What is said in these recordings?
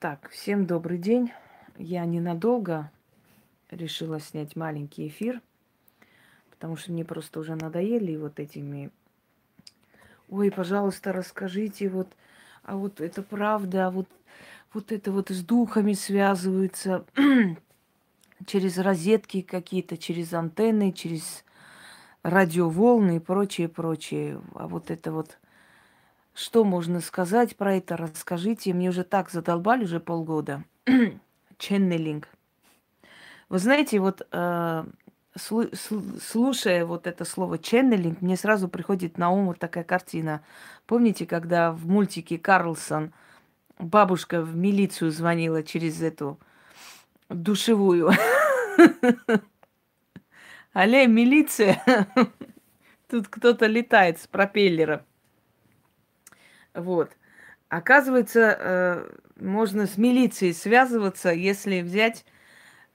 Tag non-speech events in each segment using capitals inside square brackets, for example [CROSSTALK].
Так, всем добрый день. Я ненадолго решила снять маленький эфир, потому что мне просто уже надоели вот этими... Ой, пожалуйста, расскажите, вот, а вот это правда, а вот, вот это вот с духами связываются [CLEARS THROAT] через розетки какие-то, через антенны, через радиоволны и прочее, прочее. А вот это вот что можно сказать про это? Расскажите. Мне уже так задолбали уже полгода. [CLEARS THROAT] Ченнелинг. Вы знаете, вот э, слушая вот это слово ченнелинг, мне сразу приходит на ум вот такая картина. Помните, когда в мультике Карлсон бабушка в милицию звонила через эту душевую? [LAUGHS] Алле, милиция! [LAUGHS] Тут кто-то летает с пропеллера. Вот. Оказывается, э, можно с милицией связываться, если взять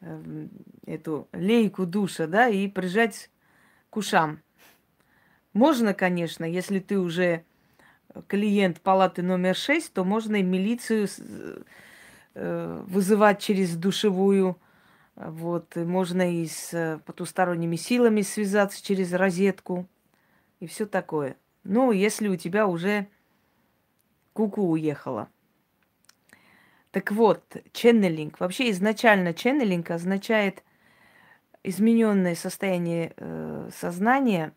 э, эту лейку душа, да, и прижать к ушам. Можно, конечно, если ты уже клиент палаты номер 6, то можно и милицию э, вызывать через душевую. Вот, и можно и с потусторонними силами связаться через розетку и все такое. Но если у тебя уже куку уехала. Так вот, ченнелинг. Вообще изначально ченнелинг означает измененное состояние э, сознания,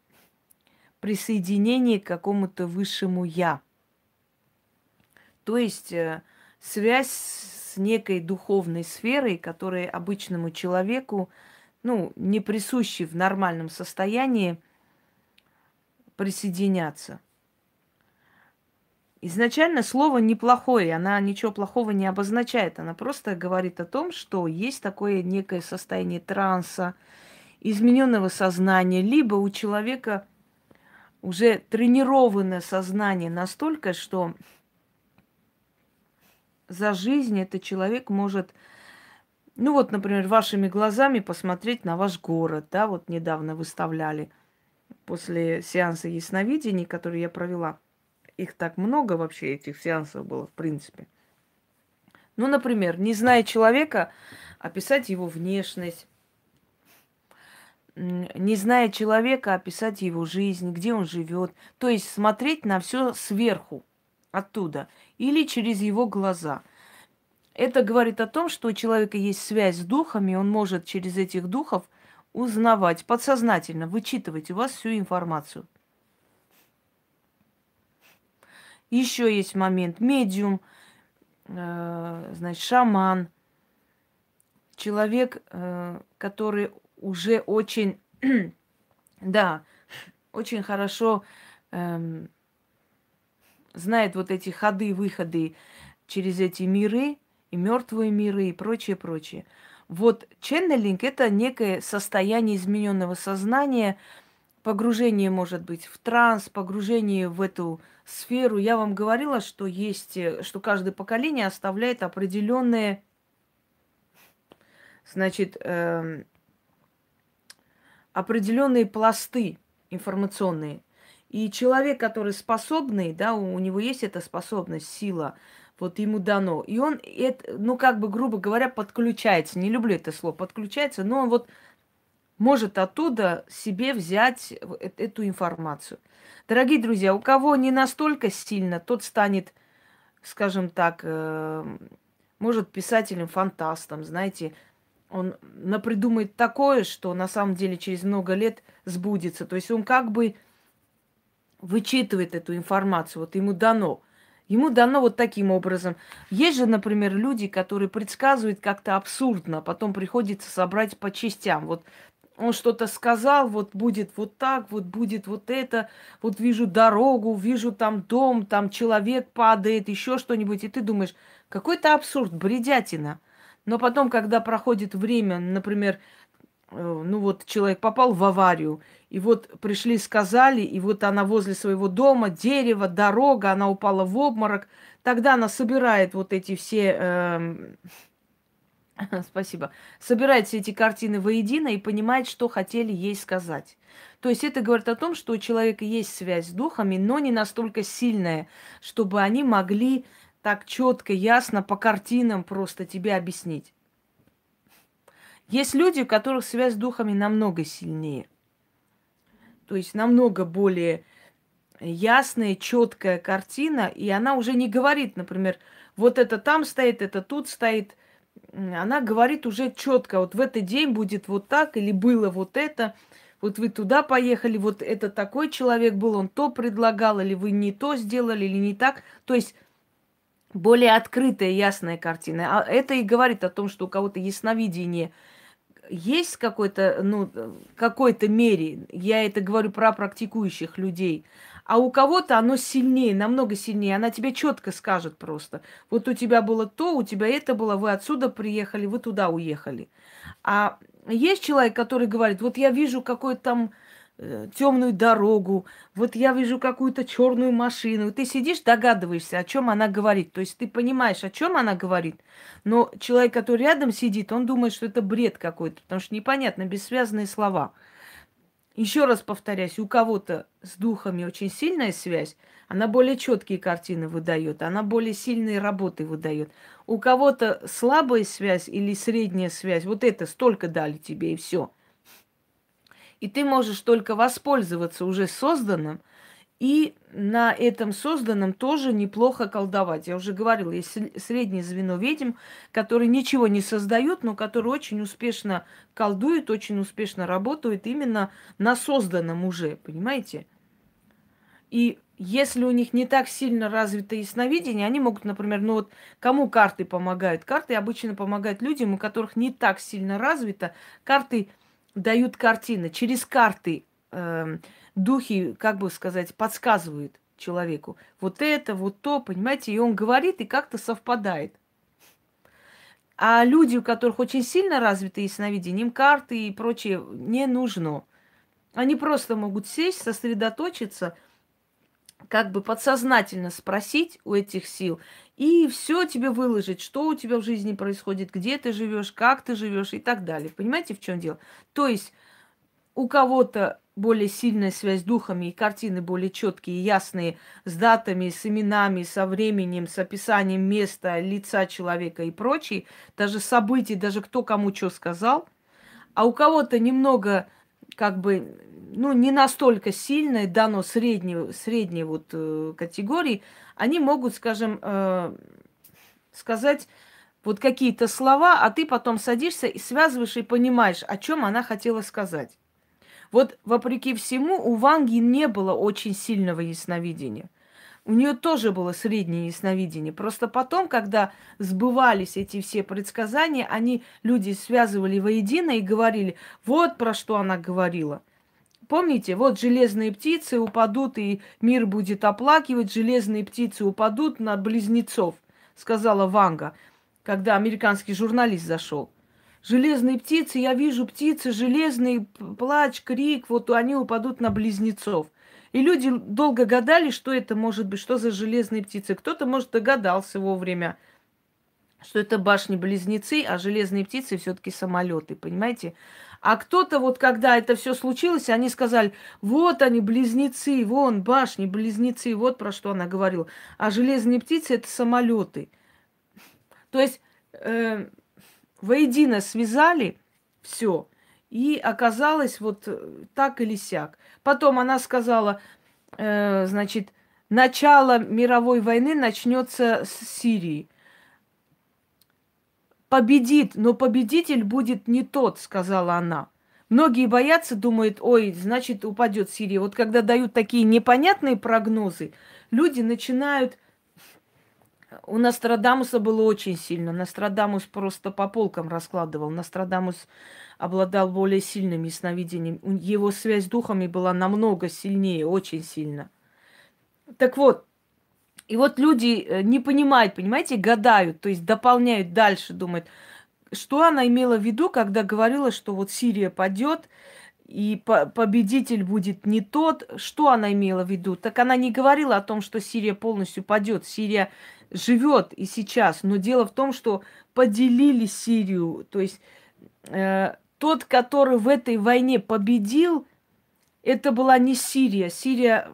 присоединение к какому-то высшему я. То есть э, связь с некой духовной сферой, которая обычному человеку, ну, не присущей в нормальном состоянии присоединяться – Изначально слово неплохое, она ничего плохого не обозначает, она просто говорит о том, что есть такое некое состояние транса, измененного сознания, либо у человека уже тренированное сознание настолько, что за жизнь этот человек может, ну вот, например, вашими глазами посмотреть на ваш город, да, вот недавно выставляли. После сеанса ясновидений, который я провела – их так много вообще, этих сеансов было, в принципе. Ну, например, не зная человека, описать его внешность, не зная человека, описать его жизнь, где он живет. То есть смотреть на все сверху, оттуда, или через его глаза. Это говорит о том, что у человека есть связь с духами, он может через этих духов узнавать, подсознательно вычитывать у вас всю информацию. Еще есть момент. Медиум, э, значит, шаман. Человек, э, который уже очень, [CLEARS THROAT] да, очень хорошо э, знает вот эти ходы, выходы через эти миры, и мертвые миры, и прочее, прочее. Вот ченнелинг это некое состояние измененного сознания, погружение, может быть, в транс, погружение в эту сферу. Я вам говорила, что есть, э, что каждое поколение оставляет определенные, значит, э, определенные пласты информационные. И человек, который способный, да, у него есть эта способность, сила, вот ему дано. И он, это, ну, как бы, грубо говоря, подключается. Не люблю это слово, подключается, но он вот может оттуда себе взять э, эту информацию. Дорогие друзья, у кого не настолько сильно, тот станет, скажем так, э, может писателем-фантастом, знаете, он напридумает такое, что на самом деле через много лет сбудется. То есть он как бы вычитывает эту информацию, вот ему дано. Ему дано вот таким образом. Есть же, например, люди, которые предсказывают как-то абсурдно, а потом приходится собрать по частям. Вот он что-то сказал, вот будет вот так, вот будет вот это, вот вижу дорогу, вижу там дом, там человек падает, еще что-нибудь, и ты думаешь, какой-то абсурд, бредятина. Но потом, когда проходит время, например, э, ну вот человек попал в аварию, и вот пришли, сказали, и вот она возле своего дома, дерево, дорога, она упала в обморок, тогда она собирает вот эти все... Э, [LAUGHS] Спасибо. Собирает все эти картины воедино и понимает, что хотели ей сказать. То есть это говорит о том, что у человека есть связь с духами, но не настолько сильная, чтобы они могли так четко, ясно, по картинам просто тебе объяснить. Есть люди, у которых связь с духами намного сильнее. То есть намного более ясная, четкая картина, и она уже не говорит, например, вот это там стоит, это тут стоит. Она говорит уже четко, вот в этот день будет вот так, или было вот это, вот вы туда поехали, вот это такой человек был, он то предлагал, или вы не то сделали, или не так. То есть более открытая, ясная картина. А это и говорит о том, что у кого-то ясновидение есть какой-то, ну, какой-то мере, я это говорю про практикующих людей, а у кого-то оно сильнее, намного сильнее. Она тебе четко скажет просто. Вот у тебя было то, у тебя это было, вы отсюда приехали, вы туда уехали. А есть человек, который говорит, вот я вижу какой-то там э, темную дорогу, вот я вижу какую-то черную машину. Ты сидишь, догадываешься, о чем она говорит. То есть ты понимаешь, о чем она говорит, но человек, который рядом сидит, он думает, что это бред какой-то, потому что непонятно, бессвязные слова. Еще раз повторяюсь, у кого-то с духами очень сильная связь, она более четкие картины выдает, она более сильные работы выдает. У кого-то слабая связь или средняя связь, вот это столько дали тебе и все. И ты можешь только воспользоваться уже созданным, и на этом созданном тоже неплохо колдовать. Я уже говорила, есть среднее звено ведьм, которые ничего не создают, но которые очень успешно колдуют, очень успешно работают именно на созданном уже, понимаете? И если у них не так сильно развито ясновидение, они могут, например, ну вот кому карты помогают? Карты обычно помогают людям, у которых не так сильно развито. Карты дают картины. Через карты э, духи, как бы сказать, подсказывают человеку. Вот это, вот то, понимаете, и он говорит, и как-то совпадает. А люди, у которых очень сильно развито ясновидение, им карты и прочее не нужно. Они просто могут сесть, сосредоточиться, как бы подсознательно спросить у этих сил, и все тебе выложить, что у тебя в жизни происходит, где ты живешь, как ты живешь и так далее. Понимаете, в чем дело? То есть у кого-то более сильная связь с духами и картины более четкие, ясные, с датами, с именами, со временем, с описанием места, лица человека и прочее, даже событий, даже кто кому что сказал. А у кого-то немного, как бы, ну, не настолько сильное, дано средней, средней вот э, категории, они могут, скажем, э, сказать вот какие-то слова, а ты потом садишься и связываешь и понимаешь, о чем она хотела сказать. Вот, вопреки всему, у Ванги не было очень сильного ясновидения. У нее тоже было среднее ясновидение. Просто потом, когда сбывались эти все предсказания, они, люди связывали воедино и говорили, вот про что она говорила. Помните, вот железные птицы упадут, и мир будет оплакивать, железные птицы упадут на близнецов, сказала Ванга, когда американский журналист зашел. Железные птицы, я вижу птицы железные, плач, крик, вот они упадут на близнецов. И люди долго гадали, что это может быть, что за железные птицы. Кто-то, может, догадался вовремя, что это башни-близнецы, а железные птицы все-таки самолеты, понимаете? А кто-то вот, когда это все случилось, они сказали, вот они, близнецы, вон, башни, близнецы, вот про что она говорила. А железные птицы это самолеты. То есть э, воедино связали все. И оказалось вот э, так или сяк. Потом она сказала, э, значит, начало мировой войны начнется с Сирии. Победит, но победитель будет не тот, сказала она. Многие боятся, думают, ой, значит, упадет Сирия. Вот когда дают такие непонятные прогнозы, люди начинают у Нострадамуса было очень сильно. Нострадамус просто по полкам раскладывал. Нострадамус обладал более сильным ясновидением. Его связь с духами была намного сильнее, очень сильно. Так вот, и вот люди э, не понимают, понимаете, гадают, то есть дополняют дальше, думают, что она имела в виду, когда говорила, что вот Сирия падет, и победитель будет не тот, что она имела в виду? Так она не говорила о том, что Сирия полностью падет. Сирия живет и сейчас. Но дело в том, что поделили Сирию. То есть э, тот, который в этой войне победил, это была не Сирия. Сирия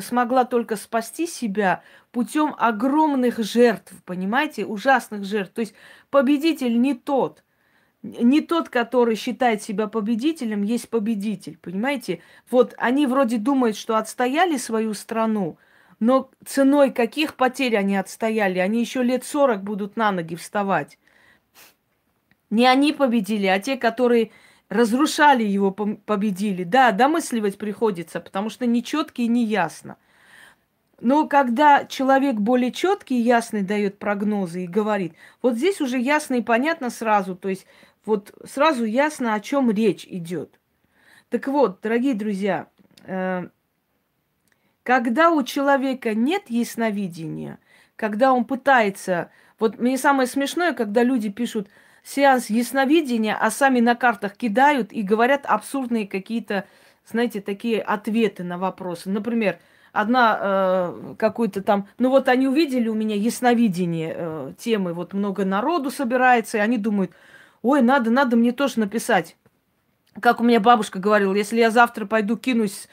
смогла только спасти себя путем огромных жертв, понимаете, ужасных жертв. То есть победитель не тот, не тот, который считает себя победителем, есть победитель, понимаете? Вот они вроде думают, что отстояли свою страну, но ценой каких потерь они отстояли? Они еще лет сорок будут на ноги вставать. Не они победили, а те, которые разрушали его, победили. Да, домысливать приходится, потому что нечетко и не ясно. Но когда человек более четкий и ясный дает прогнозы и говорит, вот здесь уже ясно и понятно сразу, то есть вот сразу ясно, о чем речь идет. Так вот, дорогие друзья, э, когда у человека нет ясновидения, когда он пытается... Вот мне самое смешное, когда люди пишут, сеанс ясновидения, а сами на картах кидают и говорят абсурдные какие-то, знаете, такие ответы на вопросы. Например, одна э, какой-то там, ну вот они увидели у меня ясновидение э, темы, вот много народу собирается, и они думают, ой, надо, надо мне тоже написать. Как у меня бабушка говорила, если я завтра пойду кинусь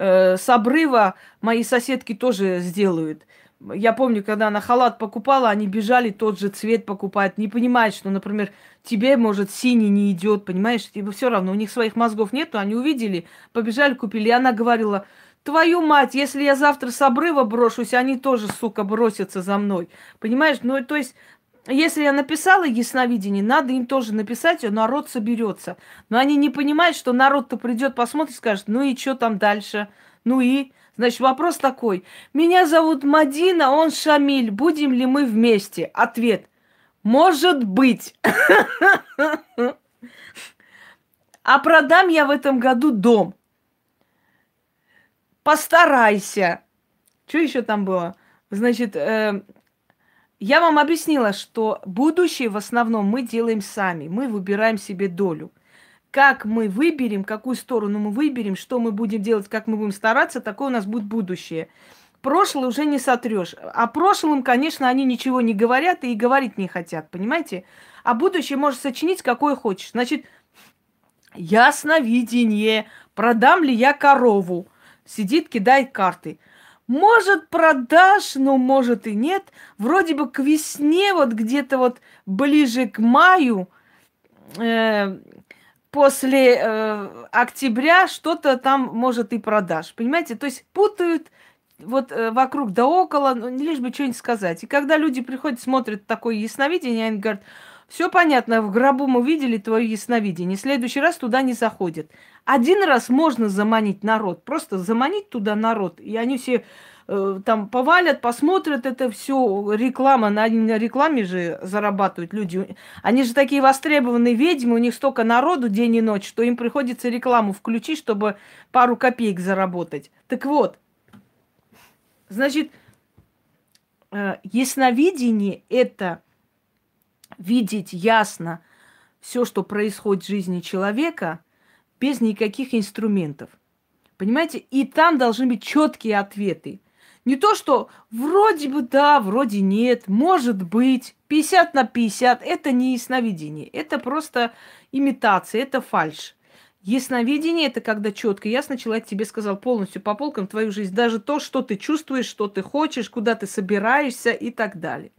э, с обрыва, мои соседки тоже сделают. Я помню, когда она халат покупала, они бежали тот же цвет покупать. Не понимают, что, например, тебе, может, синий не идет, понимаешь? Тебе все равно, у них своих мозгов нету, они увидели, побежали, купили. И она говорила, твою мать, если я завтра с обрыва брошусь, они тоже, сука, бросятся за мной. Понимаешь? Ну, то есть, если я написала ясновидение, надо им тоже написать, и народ соберется. Но они не понимают, что народ-то придет, посмотрит, скажет, ну и что там дальше? Ну и Значит, вопрос такой. Меня зовут Мадина, он Шамиль. Будем ли мы вместе? Ответ. Может быть. А продам я в этом году дом. Постарайся. Что еще там было? Значит, э, я вам объяснила, что будущее в основном мы делаем сами. Мы выбираем себе долю как мы выберем, какую сторону мы выберем, что мы будем делать, как мы будем стараться, такое у нас будет будущее. Прошлое уже не сотрешь. О прошлом, конечно, они ничего не говорят и говорить не хотят, понимаете? А будущее можешь сочинить, какое хочешь. Значит, ясновидение. Продам ли я корову? Сидит, кидает карты. Может, продашь, но может и нет. Вроде бы к весне, вот где-то вот ближе к маю, э, после э, октября что-то там, может, и продашь. Понимаете? То есть путают вот э, вокруг да около, ну, лишь бы что-нибудь сказать. И когда люди приходят, смотрят такое ясновидение, они говорят, все понятно, в гробу мы видели твое ясновидение, в следующий раз туда не заходят. Один раз можно заманить народ, просто заманить туда народ, и они все Э, там повалят, посмотрят это все, реклама, на, на рекламе же зарабатывают люди. Они же такие востребованные ведьмы, у них столько народу день и ночь, что им приходится рекламу включить, чтобы пару копеек заработать. Так вот, значит, э, ясновидение – это видеть ясно все, что происходит в жизни человека, без никаких инструментов. Понимаете? И там должны быть четкие ответы. Не то, что вроде бы да, вроде нет, может быть, 50 на 50, это не ясновидение, это просто имитация, это фальш. Ясновидение – это когда четко, ясно человек тебе сказал полностью по полкам твою жизнь, даже то, что ты чувствуешь, что ты хочешь, куда ты собираешься и так далее.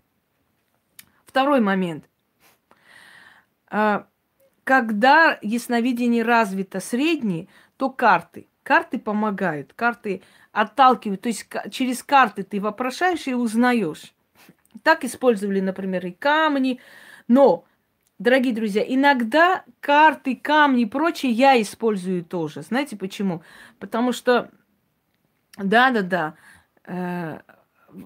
Второй момент. А, когда ясновидение развито среднее, то карты. Карты помогают, карты отталкивают. То есть через карты ты вопрошаешь и узнаешь. Так использовали, например, и камни. Но, дорогие друзья, иногда карты, камни и прочее я использую тоже. Знаете почему? Потому что, да-да-да, э,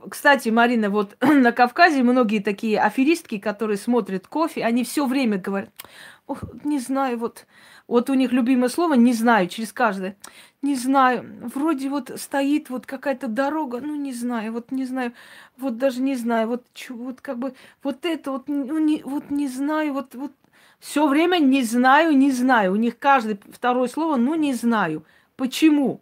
кстати, Марина, вот [CLEARS THROAT] на Кавказе многие такие аферистки, которые смотрят кофе, они все время говорят, Ох, не знаю, вот, вот у них любимое слово «не знаю» через каждое. Не знаю, вроде вот стоит вот какая-то дорога, ну не знаю, вот не знаю, вот даже не знаю, вот, вот как бы вот это вот, ну, не, вот не знаю, вот, вот все время не знаю, не знаю. У них каждое второе слово, ну не знаю. Почему?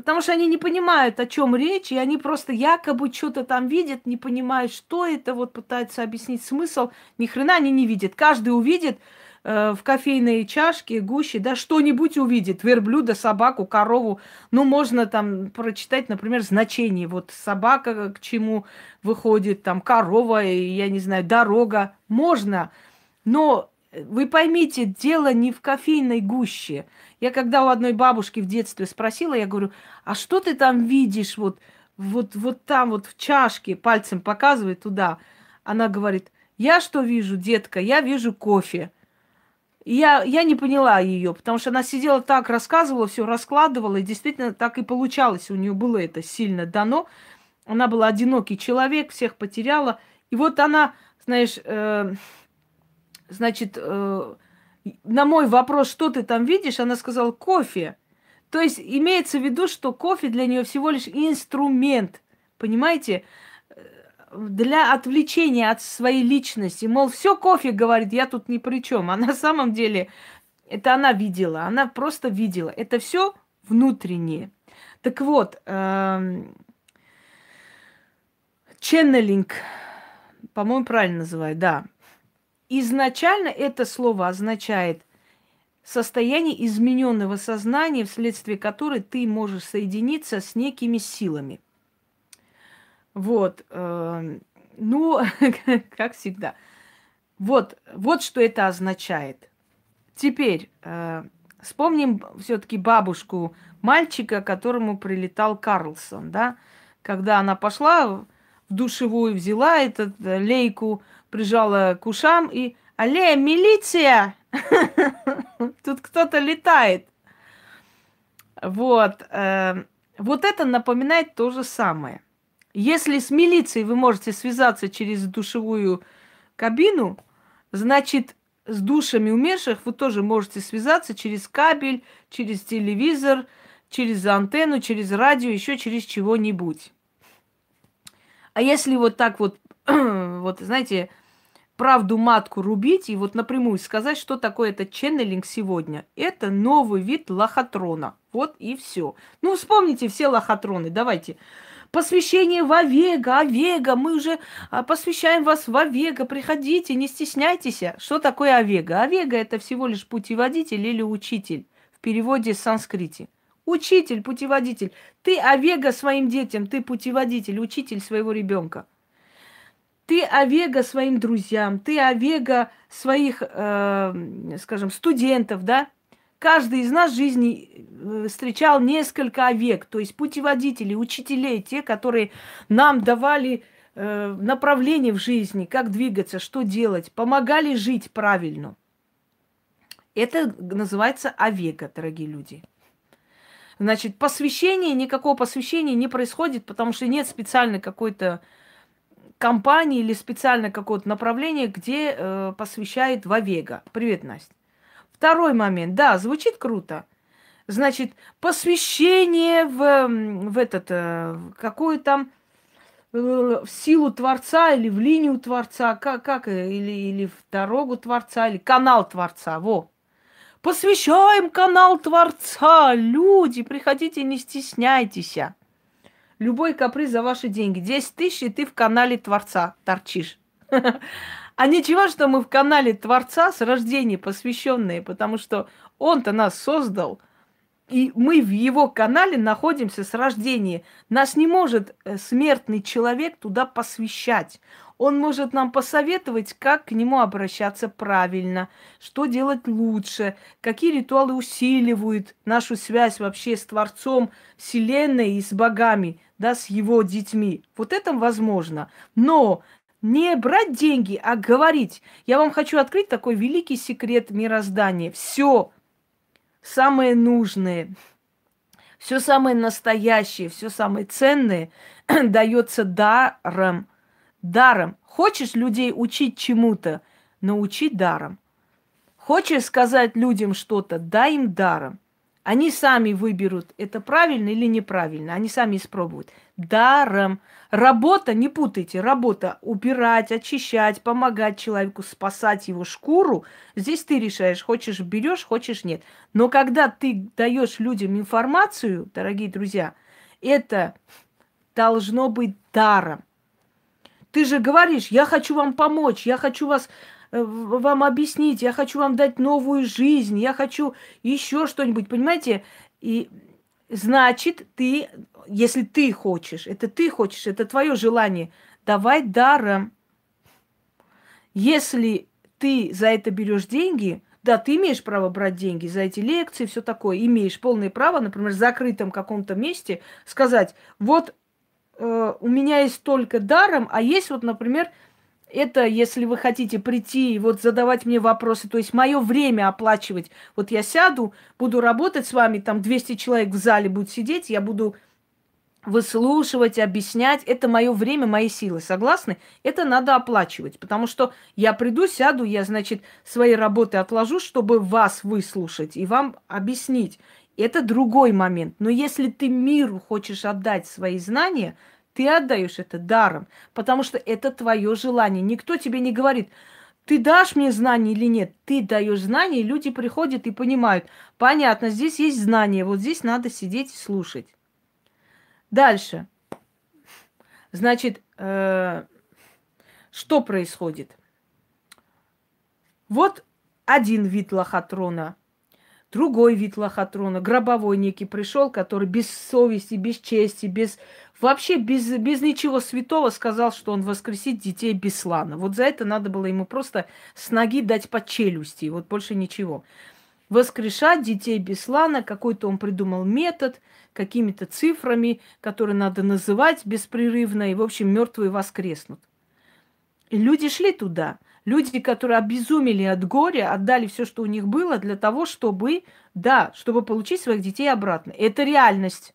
Потому что они не понимают, о чем речь, и они просто якобы что-то там видят, не понимают, что это, вот пытаются объяснить смысл. Ни хрена они не видят. Каждый увидит, э, в кофейной чашке, гуще, да, что-нибудь увидит, верблюда, собаку, корову. Ну, можно там прочитать, например, значение. Вот собака к чему выходит, там корова, я не знаю, дорога. Можно. Но вы поймите, дело не в кофейной гуще. Я когда у одной бабушки в детстве спросила, я говорю, а что ты там видишь вот, вот, вот там вот в чашке, пальцем показывает туда. Она говорит, я что вижу, детка? Я вижу кофе. я, я не поняла ее, потому что она сидела так, рассказывала, все раскладывала, и действительно так и получалось. У нее было это сильно дано. Она была одинокий человек, всех потеряла. И вот она, знаешь, э, значит, э, на мой вопрос, что ты там видишь, она сказала кофе. То есть имеется в виду, что кофе для нее всего лишь инструмент. Понимаете? для отвлечения от своей личности. Мол, все кофе говорит, я тут ни при чем. А на самом деле это она видела, она просто видела. Это все внутреннее. Так вот, эм, ченнелинг, по-моему, правильно называют, да. Изначально это слово означает состояние измененного сознания, вследствие которой ты можешь соединиться с некими силами – вот. Эм, ну, [LAUGHS] как всегда. Вот, вот что это означает. Теперь э, вспомним все-таки бабушку мальчика, которому прилетал Карлсон, да, когда она пошла в душевую, взяла эту э, лейку, прижала к ушам и «Алле, милиция! [LAUGHS] Тут кто-то летает!» Вот. Э, вот это напоминает то же самое – если с милицией вы можете связаться через душевую кабину, значит, с душами умерших вы тоже можете связаться через кабель, через телевизор, через антенну, через радио, еще через чего-нибудь. А если вот так вот, [CLEARS THROAT] вот, знаете, правду матку рубить и вот напрямую сказать, что такое это ченнелинг сегодня. Это новый вид лохотрона. Вот и все. Ну, вспомните все лохотроны. Давайте. Посвящение в Овега, Овега, мы уже а, посвящаем вас в Овега, приходите, не стесняйтесь. Что такое Овега? Овега – это всего лишь путеводитель или учитель в переводе с санскрите. Учитель, путеводитель. Ты Овега своим детям, ты путеводитель, учитель своего ребенка. Ты Овега своим друзьям, ты Овега своих, э, скажем, студентов, да? Каждый из нас в жизни э, встречал несколько век, то есть путеводителей, учителей, те, которые нам давали э, направление в жизни, как двигаться, что делать, помогали жить правильно. Это называется авега, дорогие люди. Значит, посвящение, никакого посвящения не происходит, потому что нет специальной какой-то компании или специально какого-то направления, где э, посвящает в Авега. Привет, Настя. Второй момент. Да, звучит круто. Значит, посвящение в, в этот, э, какую там э, в силу Творца или в линию Творца, как, как э, или, или в дорогу Творца, или канал Творца, во. Посвящаем канал Творца, люди, приходите, не стесняйтесь. Любой каприз за ваши деньги. 10 тысяч, и ты в канале Творца торчишь. [LAUGHS] А ничего, что мы в канале Творца с рождения посвященные, потому что он-то нас создал, и мы в его канале находимся с рождения. Нас не может э, смертный человек туда посвящать. Он может нам посоветовать, как к нему обращаться правильно, что делать лучше, какие ритуалы усиливают нашу связь вообще с Творцом Вселенной и с богами, да, с его детьми. Вот это возможно. Но не брать деньги, а говорить. Я вам хочу открыть такой великий секрет мироздания. Все самое нужное, все самое настоящее, все самое ценное [CLEARS THROAT] дается даром. Даром. Хочешь людей учить чему-то, научи даром. Хочешь сказать людям что-то, дай им даром. Они сами выберут, это правильно или неправильно. Они сами испробуют. Даром. Работа, не путайте, работа убирать, очищать, помогать человеку, спасать его шкуру. Здесь ты решаешь, хочешь берешь, хочешь нет. Но когда ты даешь людям информацию, дорогие друзья, это должно быть даром. Ты же говоришь, я хочу вам помочь, я хочу вас э, вам объяснить, я хочу вам дать новую жизнь, я хочу еще что-нибудь, понимаете? И значит, ты, если ты хочешь, это ты хочешь, это твое желание, давай даром. Если ты за это берешь деньги, да, ты имеешь право брать деньги за эти лекции, все такое, имеешь полное право, например, в закрытом каком-то месте сказать, вот э, у меня есть только даром, а есть вот, например, это, если вы хотите прийти и вот задавать мне вопросы, то есть мое время оплачивать. Вот я сяду, буду работать с вами, там 200 человек в зале будет сидеть, я буду выслушивать, объяснять. Это мое время, мои силы. Согласны? Это надо оплачивать, потому что я приду, сяду, я, значит, свои работы отложу, чтобы вас выслушать и вам объяснить. Это другой момент. Но если ты миру хочешь отдать свои знания, ты отдаешь это даром, потому что это твое желание. Никто тебе не говорит, ты дашь мне знания или нет. Ты даешь знания, и люди приходят и понимают. Понятно, здесь есть знания, вот здесь надо сидеть и слушать. Дальше. Значит, э, что происходит? Вот один вид лохотрона, другой вид лохотрона, гробовой некий пришел, который без совести, без чести, без вообще без, без ничего святого сказал, что он воскресит детей Беслана. Вот за это надо было ему просто с ноги дать по челюсти, вот больше ничего. Воскрешать детей Беслана, какой-то он придумал метод – какими-то цифрами, которые надо называть беспрерывно, и, в общем, мертвые воскреснут. И люди шли туда. Люди, которые обезумели от горя, отдали все, что у них было, для того, чтобы, да, чтобы получить своих детей обратно. Это реальность.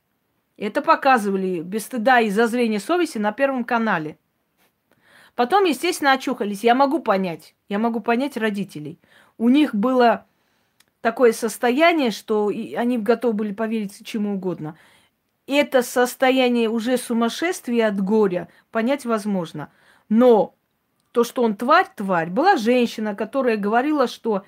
Это показывали без стыда и зазрения совести на Первом канале. Потом, естественно, очухались. Я могу понять. Я могу понять родителей. У них было такое состояние, что они готовы были поверить чему угодно. Это состояние уже сумасшествия от горя понять возможно. Но то, что он тварь, тварь. Была женщина, которая говорила, что,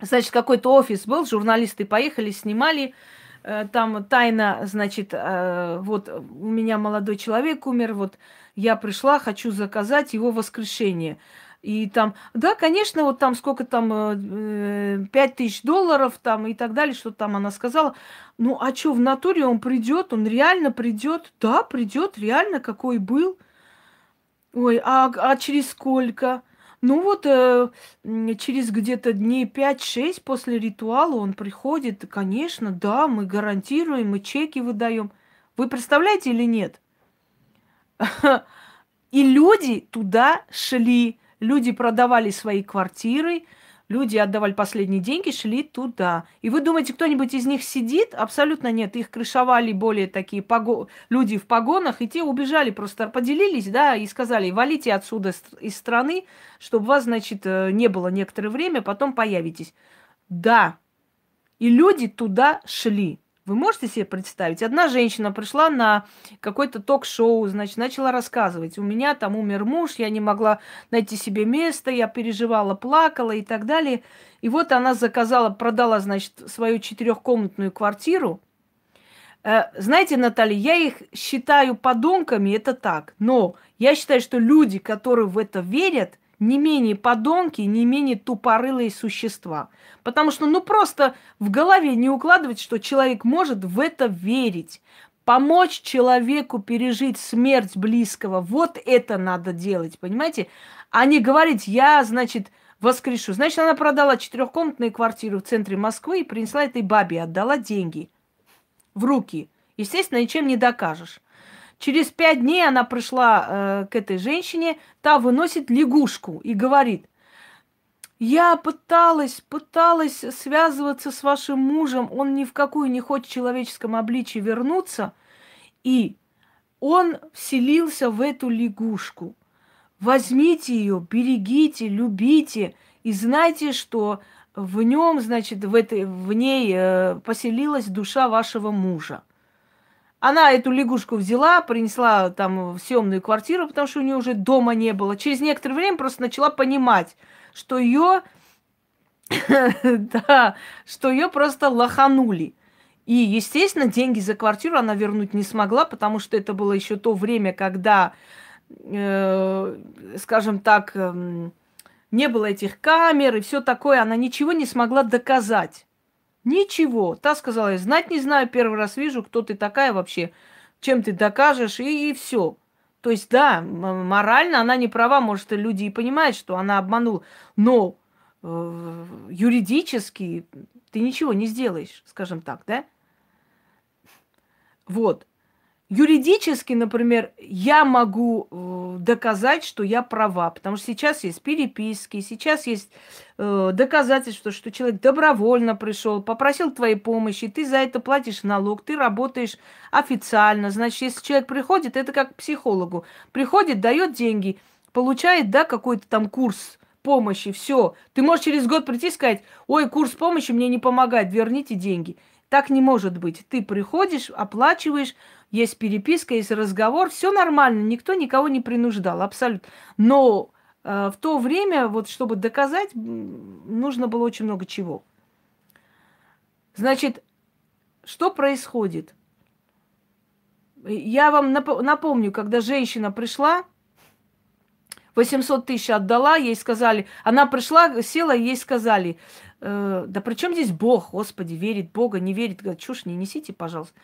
значит, какой-то офис был, журналисты поехали, снимали, э, там тайна, значит, э, вот у меня молодой человек умер, вот я пришла, хочу заказать его воскрешение. И там, да, конечно, вот там сколько там, э, пять тысяч долларов там и так далее, что там она сказала. Ну, а что, в натуре он придет, он реально придет? Да, придет, реально, какой был. Ой, а, а через сколько? Ну вот э, через где-то дней 5-6 после ритуала он приходит, конечно, да, мы гарантируем, мы чеки выдаем. Вы представляете или нет? [LAUGHS] И люди туда шли. Люди продавали свои квартиры, люди отдавали последние деньги, шли туда. И вы думаете, кто-нибудь из них сидит? Абсолютно нет. Их крышевали более такие пого... люди в погонах, и те убежали, просто поделились, да, и сказали, валите отсюда из страны, чтобы вас, значит, э, не было некоторое время, потом появитесь. Да. И люди туда шли. Вы можете себе представить? Одна женщина пришла на какое-то ток-шоу, значит, начала рассказывать. У меня там умер муж, я не могла найти себе место, я переживала, плакала и так далее. И вот она заказала, продала, значит, свою четырехкомнатную квартиру. Э, знаете, Наталья, я их считаю подонками, это так. Но я считаю, что люди, которые в это верят, не менее подонки, не менее тупорылые существа. Потому что ну просто в голове не укладывать, что человек может в это верить. Помочь человеку пережить смерть близкого. Вот это надо делать, понимаете? А не говорить, я, значит, воскрешу. Значит, она продала четырехкомнатную квартиру в центре Москвы и принесла этой бабе, отдала деньги в руки. Естественно, ничем не докажешь. Через пять дней она пришла э, к этой женщине, та выносит лягушку и говорит, я пыталась, пыталась связываться с вашим мужем, он ни в какую не хочет в человеческом обличии вернуться, и он вселился в эту лягушку. Возьмите ее, берегите, любите, и знайте, что в нем, значит, в, этой, в ней э, поселилась душа вашего мужа. Она эту лягушку взяла, принесла там в съемную квартиру, потому что у нее уже дома не было. Через некоторое время просто начала понимать, что ее, [LAUGHS] да, что ее просто лоханули. И, естественно, деньги за квартиру она вернуть не смогла, потому что это было еще то время, когда э, скажем так, э, не было этих камер и все такое, она ничего не смогла доказать. Ничего. Та сказала, я знать не знаю, первый раз вижу, кто ты такая вообще, чем ты докажешь, и, и все. То есть, да, морально она не права, может, люди и понимают, что она обманула, но э, юридически ты ничего не сделаешь, скажем так, да? Вот. Юридически, например, я могу э, доказать, что я права, потому что сейчас есть переписки, сейчас есть э, доказательства, что человек добровольно пришел, попросил твоей помощи, ты за это платишь налог, ты работаешь официально. Значит, если человек приходит, это как к психологу. Приходит, дает деньги, получает, да, какой-то там курс помощи, все. Ты можешь через год прийти и сказать, ой, курс помощи мне не помогает, верните деньги. Так не может быть. Ты приходишь, оплачиваешь, есть переписка, есть разговор, все нормально, никто никого не принуждал, абсолютно. Но э, в то время, вот чтобы доказать, нужно было очень много чего. Значит, что происходит? Я вам напомню, когда женщина пришла, 800 тысяч отдала, ей сказали, она пришла, села, ей сказали, э, да при чем здесь Бог, Господи, верит Бога, не верит, говорит, чушь не несите, пожалуйста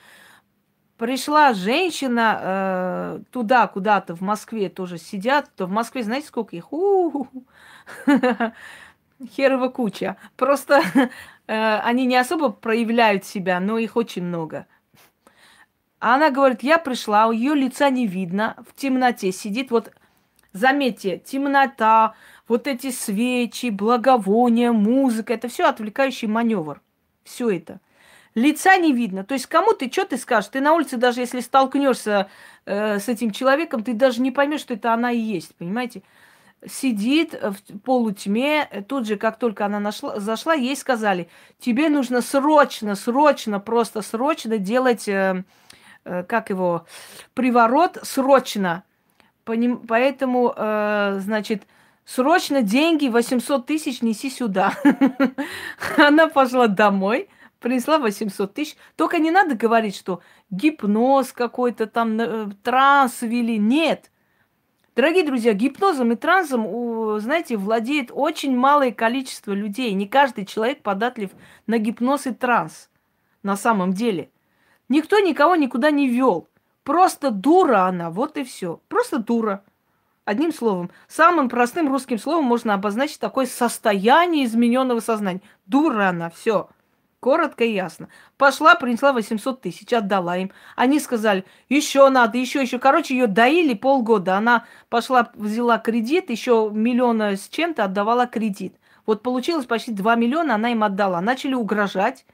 пришла женщина э, туда, куда-то, в Москве тоже сидят, то в Москве, знаете, сколько их? [LAUGHS] Херова куча. Просто э, они не особо проявляют себя, но их очень много. Она говорит, я пришла, у ее лица не видно, в темноте сидит. Вот заметьте, темнота, вот эти свечи, благовония, музыка, это все отвлекающий маневр. Все это лица не видно. То есть кому ты, что ты скажешь? Ты на улице даже если столкнешься э, с этим человеком, ты даже не поймешь, что это она и есть, понимаете? Сидит в полутьме, тут же, как только она нашла, зашла, ей сказали, тебе нужно срочно, срочно, просто срочно делать, э, э, как его, приворот, срочно. Поним, поэтому, э, значит, срочно деньги 800 тысяч неси сюда. [LAUGHS] Она пошла домой, принесла 800 тысяч. Только не надо говорить, что гипноз какой-то там, э, транс вели. Нет. Дорогие друзья, гипнозом и трансом, знаете, владеет очень малое количество людей. Не каждый человек податлив на гипноз и транс. На самом деле. Никто никого никуда не вел. Просто дура она, вот и все. Просто дура. Одним словом, самым простым русским словом можно обозначить такое состояние измененного сознания. Дура она, все. Коротко и ясно. Пошла, принесла 800 тысяч, отдала им. Они сказали, еще надо, еще, еще. Короче, ее доили полгода. Она пошла, взяла кредит, еще миллиона с чем-то отдавала кредит. Вот получилось почти 2 миллиона, она им отдала. Начали угрожать,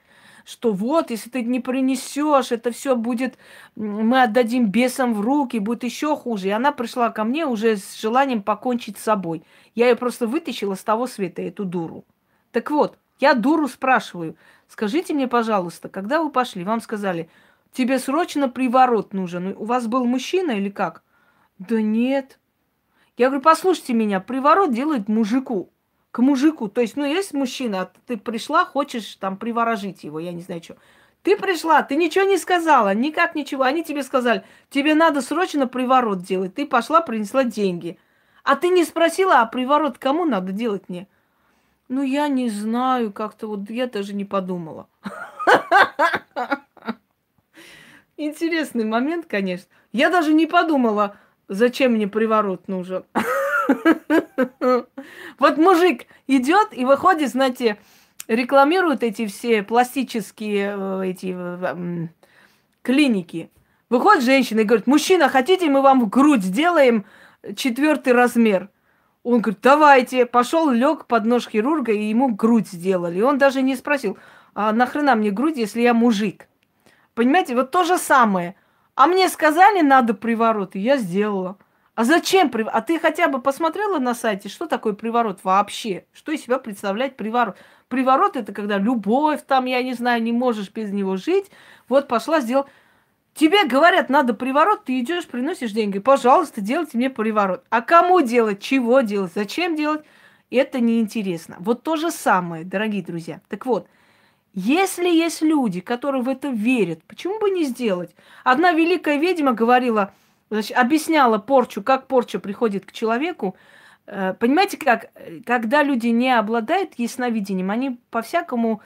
что вот, если ты не принесешь, это все будет, мы отдадим бесам в руки, будет еще хуже. И она пришла ко мне уже с желанием покончить с собой. Я ее просто вытащила с того света, эту дуру. Так вот, я дуру спрашиваю, скажите мне, пожалуйста, когда вы пошли, вам сказали, тебе срочно приворот нужен. У вас был мужчина или как? Да нет. Я говорю, послушайте меня, приворот делает мужику. К мужику. То есть, ну, есть мужчина, а ты пришла, хочешь там приворожить его, я не знаю что. Ты пришла, ты ничего не сказала, никак ничего. Они тебе сказали, тебе надо срочно приворот делать. Ты пошла, принесла деньги. А ты не спросила, а приворот кому надо делать мне? Ну, я не знаю, как-то вот я даже не подумала. Интересный момент, конечно. Я даже не подумала, зачем мне приворот нужен. Вот мужик идет и выходит, знаете, рекламируют эти все пластические э, эти э, клиники. Выходит женщина и говорит, мужчина, хотите, мы вам в грудь сделаем четвертый размер? Он говорит, давайте. Пошел, лег под нож хирурга, и ему грудь сделали. И он даже не спросил, а нахрена мне грудь, если я мужик? Понимаете, вот то же самое. А мне сказали, надо приворот, и я сделала. А зачем приворот? А ты хотя бы посмотрела на сайте, что такое приворот вообще? Что из себя представляет приворот? Приворот это когда любовь, там, я не знаю, не можешь без него жить. Вот пошла, сделала. Тебе говорят, надо приворот, ты идешь, приносишь деньги. Пожалуйста, делайте мне приворот. А кому делать, чего делать, зачем делать, это неинтересно. Вот то же самое, дорогие друзья. Так вот, если есть люди, которые в это верят, почему бы не сделать? Одна великая ведьма говорила, Значит, объясняла порчу, как порча приходит к человеку. Э, понимаете, как, когда люди не обладают ясновидением, они по-всякому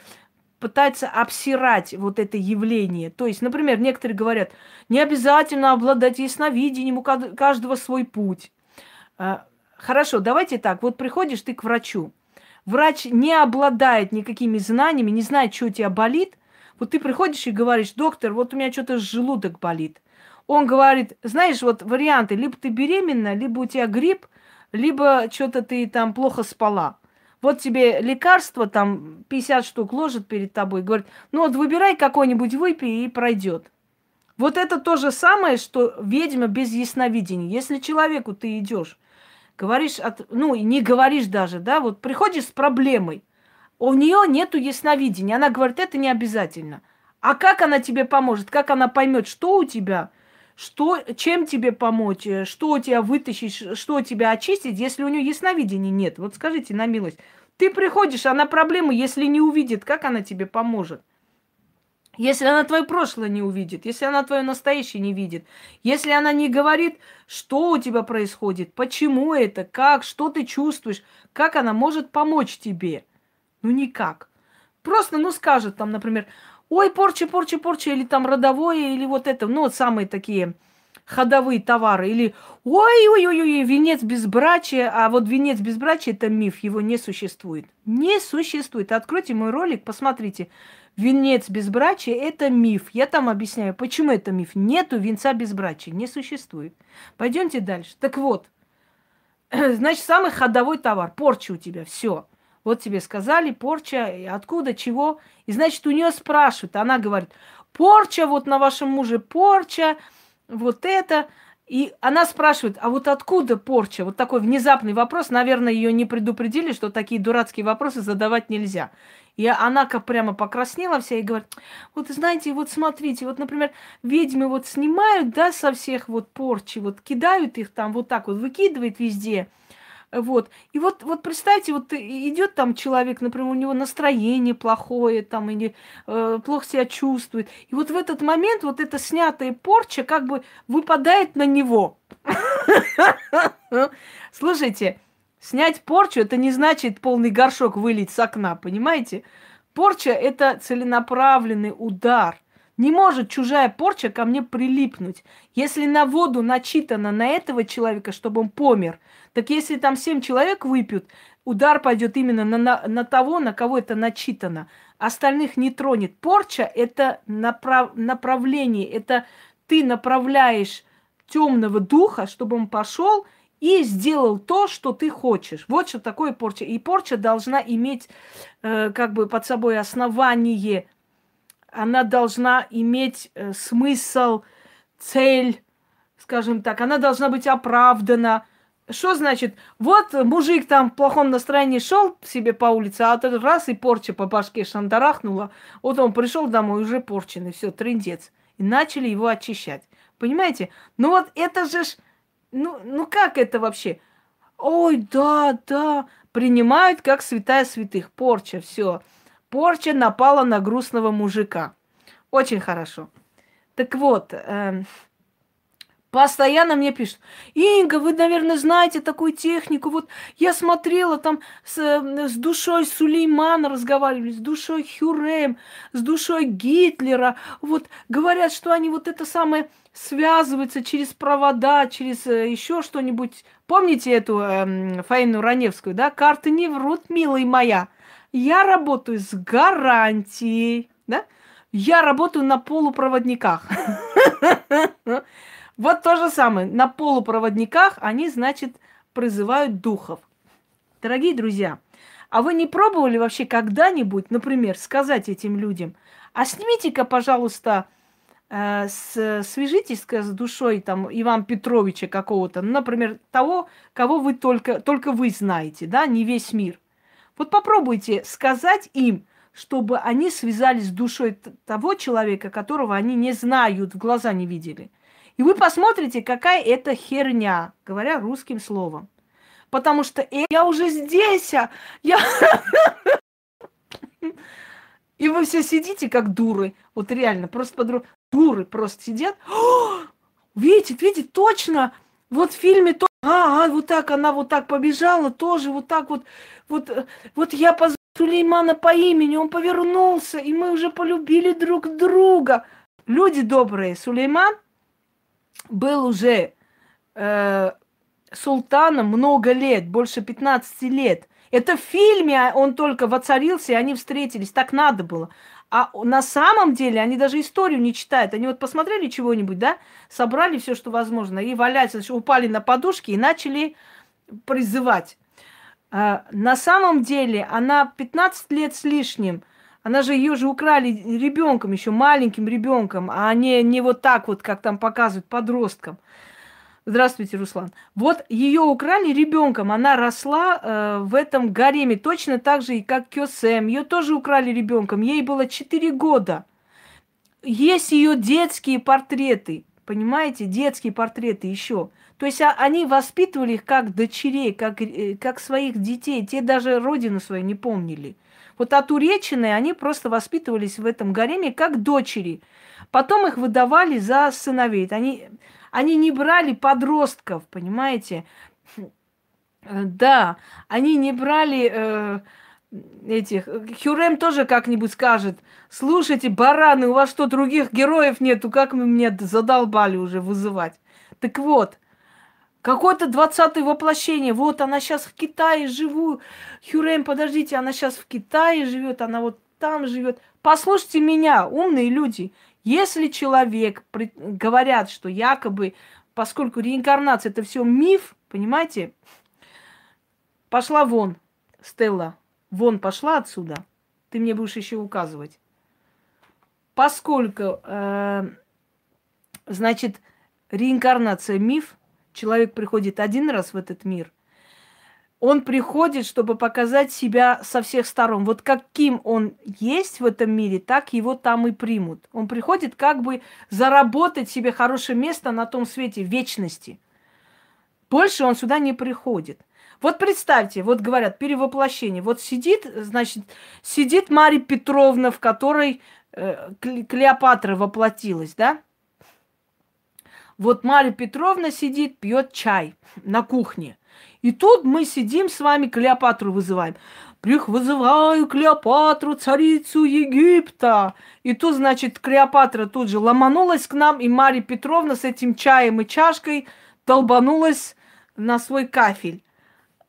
пытаются обсирать вот это явление. То есть, например, некоторые говорят, не обязательно обладать ясновидением, у каждого свой путь. Э, хорошо, давайте так. Вот приходишь ты к врачу. Врач не обладает никакими знаниями, не знает, что у тебя болит. Вот ты приходишь и говоришь, доктор, вот у меня что-то желудок болит. Он говорит, знаешь, вот варианты, либо ты беременна, либо у тебя грипп, либо что-то ты там плохо спала. Вот тебе лекарство, там 50 штук ложит перед тобой, говорит, ну вот выбирай какой-нибудь, выпей и пройдет. Вот это то же самое, что ведьма без ясновидения. Если человеку ты идешь, говоришь, от, ну, не говоришь даже, да, вот приходишь с проблемой, у нее нету ясновидения, она говорит, это не обязательно. А как она тебе поможет, как она поймет, что у тебя – что, чем тебе помочь, э, что тебя вытащить, что тебя очистить, если у нее ясновидения нет. Вот скажите на милость. Ты приходишь, она проблему, если не увидит, как она тебе поможет? Если она твое прошлое не увидит, если она твое настоящее не видит, если она не говорит, что у тебя происходит, почему это, как, что ты чувствуешь, как она может помочь тебе? Ну никак. Просто, ну, скажет там, например, ой, порча, порча, порча, или там родовое, или вот это, ну, вот самые такие ходовые товары, или ой-ой-ой, венец безбрачия, а вот венец безбрачия – это миф, его не существует. Не существует. Откройте мой ролик, посмотрите. Венец безбрачия – это миф. Я там объясняю, почему это миф. Нету венца безбрачия, не существует. Пойдемте дальше. Так вот, [CLEARS THROAT] значит, самый ходовой товар – порча у тебя, все. Вот тебе сказали, порча, откуда, чего. И значит, у нее спрашивают, она говорит, порча, вот на вашем муже порча, вот это. И она спрашивает, а вот откуда порча? Вот такой внезапный вопрос. Наверное, ее не предупредили, что такие дурацкие вопросы задавать нельзя. И она как прямо покраснела вся и говорит, вот знаете, вот смотрите, вот, например, ведьмы вот снимают, да, со всех вот порчи, вот кидают их там вот так вот, выкидывает везде – вот. И вот, вот представьте, вот идет там человек, например, у него настроение плохое, там, или э, плохо себя чувствует. И вот в этот момент вот эта снятая порча как бы выпадает на него. [LAUGHS] Слушайте, снять порчу это не значит полный горшок вылить с окна, понимаете? Порча это целенаправленный удар – не может чужая порча ко мне прилипнуть. Если на воду начитано на этого человека, чтобы он помер, так если там семь человек выпьют, удар пойдет именно на, на, на того, на кого это начитано. Остальных не тронет. Порча – это направ, направление, это ты направляешь темного духа, чтобы он пошел и сделал то, что ты хочешь. Вот что такое порча. И порча должна иметь э, как бы под собой основание – она должна иметь э, смысл, цель, скажем так, она должна быть оправдана. Что значит? Вот мужик там в плохом настроении шел себе по улице, а этот раз и порча по башке шандарахнула. Вот он пришел домой, уже порченный, все, трендец. И начали его очищать. Понимаете? Ну вот это же ж... Ну, ну как это вообще? Ой, да, да. Принимают как святая святых. Порча, все. Порча напала на грустного мужика. Очень хорошо. Так вот, э, постоянно мне пишут, Инга, вы, наверное, знаете такую технику. Вот я смотрела там с, с душой Сулеймана разговаривали, с душой Хюрем, с душой Гитлера. Вот говорят, что они вот это самое связываются через провода, через э, еще что-нибудь. Помните эту э, Фаину Раневскую, да? Карты не врут, милая моя. Я работаю с гарантией, да? Я работаю на полупроводниках. [LAUGHS] Вот то же самое. На полупроводниках они, значит, призывают духов. Дорогие друзья, а вы не пробовали вообще когда-нибудь, например, сказать этим людям, а снимите-ка, пожалуйста, э, с, свяжитесь с душой там Ивана Петровича какого-то, например, того, кого вы только, только вы знаете, да, не весь мир – вот попробуйте сказать им, чтобы они связались с душой того человека, которого они не знают, в глаза не видели. И вы посмотрите, какая это херня, говоря русским словом. Потому что э, я уже здесь, а я... [LAUGHS] И вы все сидите как дуры. Вот реально, просто подруг... Дуры просто сидят. [GASPS] видит, видит, точно, вот в фильме то, а, а, вот так, она вот так побежала, тоже вот так вот, вот, э, вот я позвала Сулеймана по имени, он повернулся, и мы уже полюбили друг друга. Люди добрые, Сулейман был уже э, султаном много лет, больше 15 лет. Это в фильме он только воцарился, и они встретились. Так надо было. А на самом деле они даже историю не читают. Они вот посмотрели чего-нибудь, да, собрали все, что возможно, и валяются, упали на подушки и начали призывать. А, на самом деле она 15 лет с лишним. Она же ее же украли ребенком, еще маленьким ребенком, а не, не вот так вот, как там показывают, подросткам. Здравствуйте, Руслан. Вот ее украли ребенком, она росла э, в этом гареме точно так же, и как Кёсем. Ее тоже украли ребенком, ей было 4 года. Есть ее детские портреты, понимаете, детские портреты еще. То есть а, они воспитывали их как дочерей, как, э, как своих детей. Те даже родину свою не помнили. Вот от Уречины они просто воспитывались в этом гареме как дочери. Потом их выдавали за сыновей. Они, они не брали подростков, понимаете? Да, они не брали э, этих. Хюрем тоже как-нибудь скажет: слушайте, бараны, у вас что, других героев нету? Как вы меня задолбали уже вызывать? Так вот, Какое-то двадцатое воплощение. Вот она сейчас в Китае живу. Хюрем, подождите, она сейчас в Китае живет, она вот там живет. Послушайте меня, умные люди. Если человек, говорят, что якобы, поскольку реинкарнация это все миф, понимаете, пошла вон, Стелла, вон пошла отсюда, ты мне будешь еще указывать. Поскольку, э, значит, реинкарнация миф, человек приходит один раз в этот мир – он приходит, чтобы показать себя со всех сторон. Вот каким он есть в этом мире, так его там и примут. Он приходит как бы заработать себе хорошее место на том свете вечности. Больше он сюда не приходит. Вот представьте, вот говорят, перевоплощение. Вот сидит, значит, сидит Марья Петровна, в которой э, Клеопатра воплотилась, да? Вот Марья Петровна сидит, пьет чай на кухне. И тут мы сидим с вами, Клеопатру вызываем. Прих вызываю Клеопатру, царицу Египта. И тут, значит, Клеопатра тут же ломанулась к нам, и Марья Петровна с этим чаем и чашкой долбанулась на свой кафель.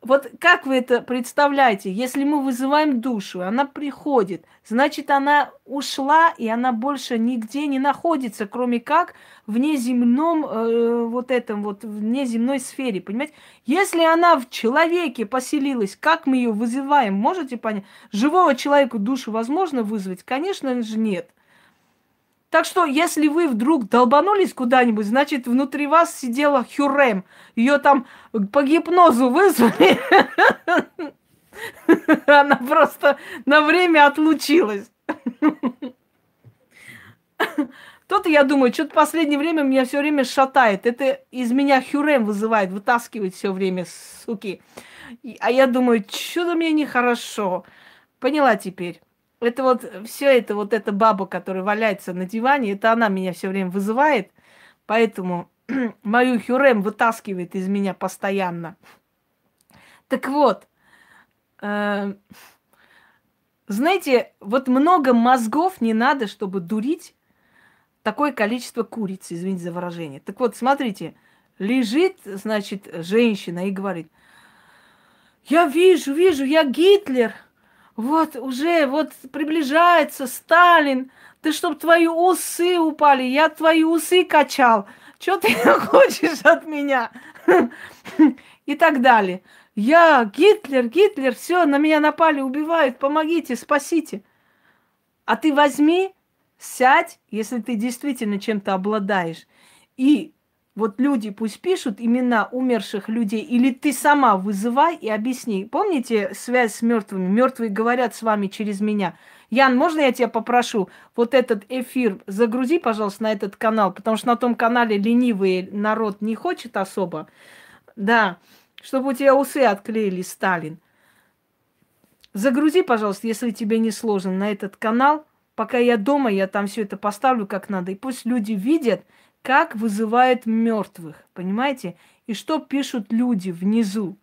Вот как вы это представляете? Если мы вызываем душу, она приходит, значит, она ушла, и она больше нигде не находится, кроме как в неземном, э, вот этом вот, в неземной сфере, понимаете? Если она в человеке поселилась, как мы ее вызываем, можете понять? Живого человека душу возможно вызвать? Конечно же нет – так что, если вы вдруг долбанулись куда-нибудь, значит, внутри вас сидела Хюрем. Ее там по гипнозу вызвали. [LAUGHS] Она просто на время отлучилась. [LAUGHS] Тут я думаю, что-то в последнее время меня все время шатает. Это из меня Хюрем вызывает, вытаскивает все время, суки. А я думаю, что-то мне нехорошо. Поняла теперь. Это вот все это, вот эта баба, которая валяется на диване, это она меня все время вызывает, поэтому [CLEARS THROAT] мою Хюрем вытаскивает из меня постоянно. Так вот, э, знаете, вот много мозгов не надо, чтобы дурить такое количество куриц, извините за выражение. Так вот, смотрите, лежит, значит, женщина и говорит, я вижу, вижу, я Гитлер – вот уже вот приближается Сталин. Ты чтоб твои усы упали, я твои усы качал. Что ты [LAUGHS] хочешь от меня? [LAUGHS] И так далее. Я Гитлер, Гитлер, все, на меня напали, убивают, помогите, спасите. А ты возьми, сядь, если ты действительно чем-то обладаешь, и вот люди пусть пишут имена умерших людей, или ты сама вызывай и объясни. Помните связь с мертвыми? Мертвые говорят с вами через меня. Ян, можно я тебя попрошу, вот этот эфир загрузи, пожалуйста, на этот канал, потому что на том канале ленивый народ не хочет особо. Да, чтобы у тебя усы отклеили, Сталин. Загрузи, пожалуйста, если тебе не сложно, на этот канал. Пока я дома, я там все это поставлю как надо. И пусть люди видят, как вызывает мертвых, понимаете? И что пишут люди внизу.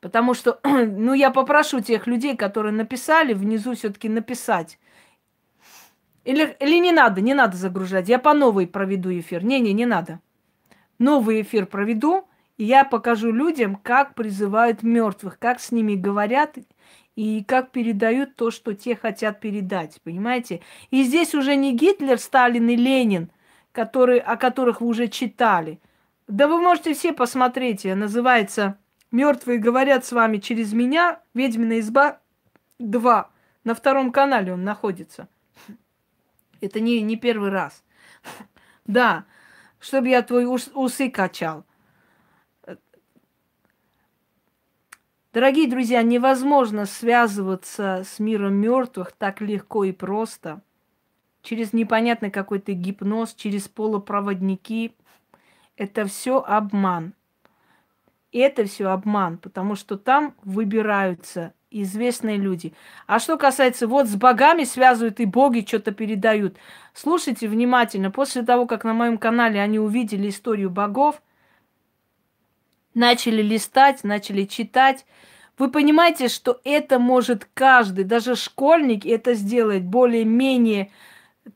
Потому что, [CLEARS THROAT] ну, я попрошу тех людей, которые написали, внизу все-таки написать. Или, или не надо, не надо загружать. Я по новой проведу эфир. Не-не, не надо. Новый эфир проведу, и я покажу людям, как призывают мертвых, как с ними говорят и как передают то, что те хотят передать. Понимаете? И здесь уже не Гитлер, Сталин и Ленин, которые, о которых вы уже читали. Да вы можете все посмотреть. Называется Мертвые говорят с вами через меня. Ведьмина изба 2. На втором канале он находится. Это не, не первый раз. Да, чтобы я твои усы качал. Дорогие друзья, невозможно связываться с миром мертвых так легко и просто. Через непонятный какой-то гипноз, через полупроводники. Это все обман. И это все обман, потому что там выбираются известные люди. А что касается, вот с богами связывают и боги что-то передают. Слушайте внимательно. После того, как на моем канале они увидели историю богов, начали листать, начали читать, вы понимаете, что это может каждый, даже школьник это сделать более-менее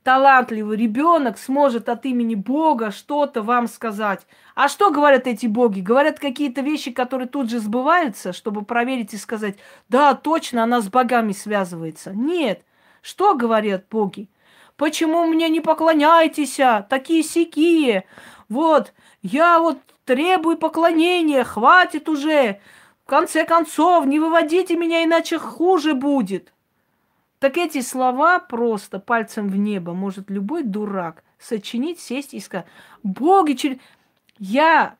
талантливый ребенок сможет от имени Бога что-то вам сказать. А что говорят эти боги? Говорят какие-то вещи, которые тут же сбываются, чтобы проверить и сказать, да, точно, она с богами связывается. Нет. Что говорят боги? Почему мне не поклоняетесь, а? такие сякие? Вот, я вот требую поклонения, хватит уже. В конце концов, не выводите меня, иначе хуже будет. Так эти слова просто пальцем в небо может любой дурак сочинить, сесть и сказать, боги, я,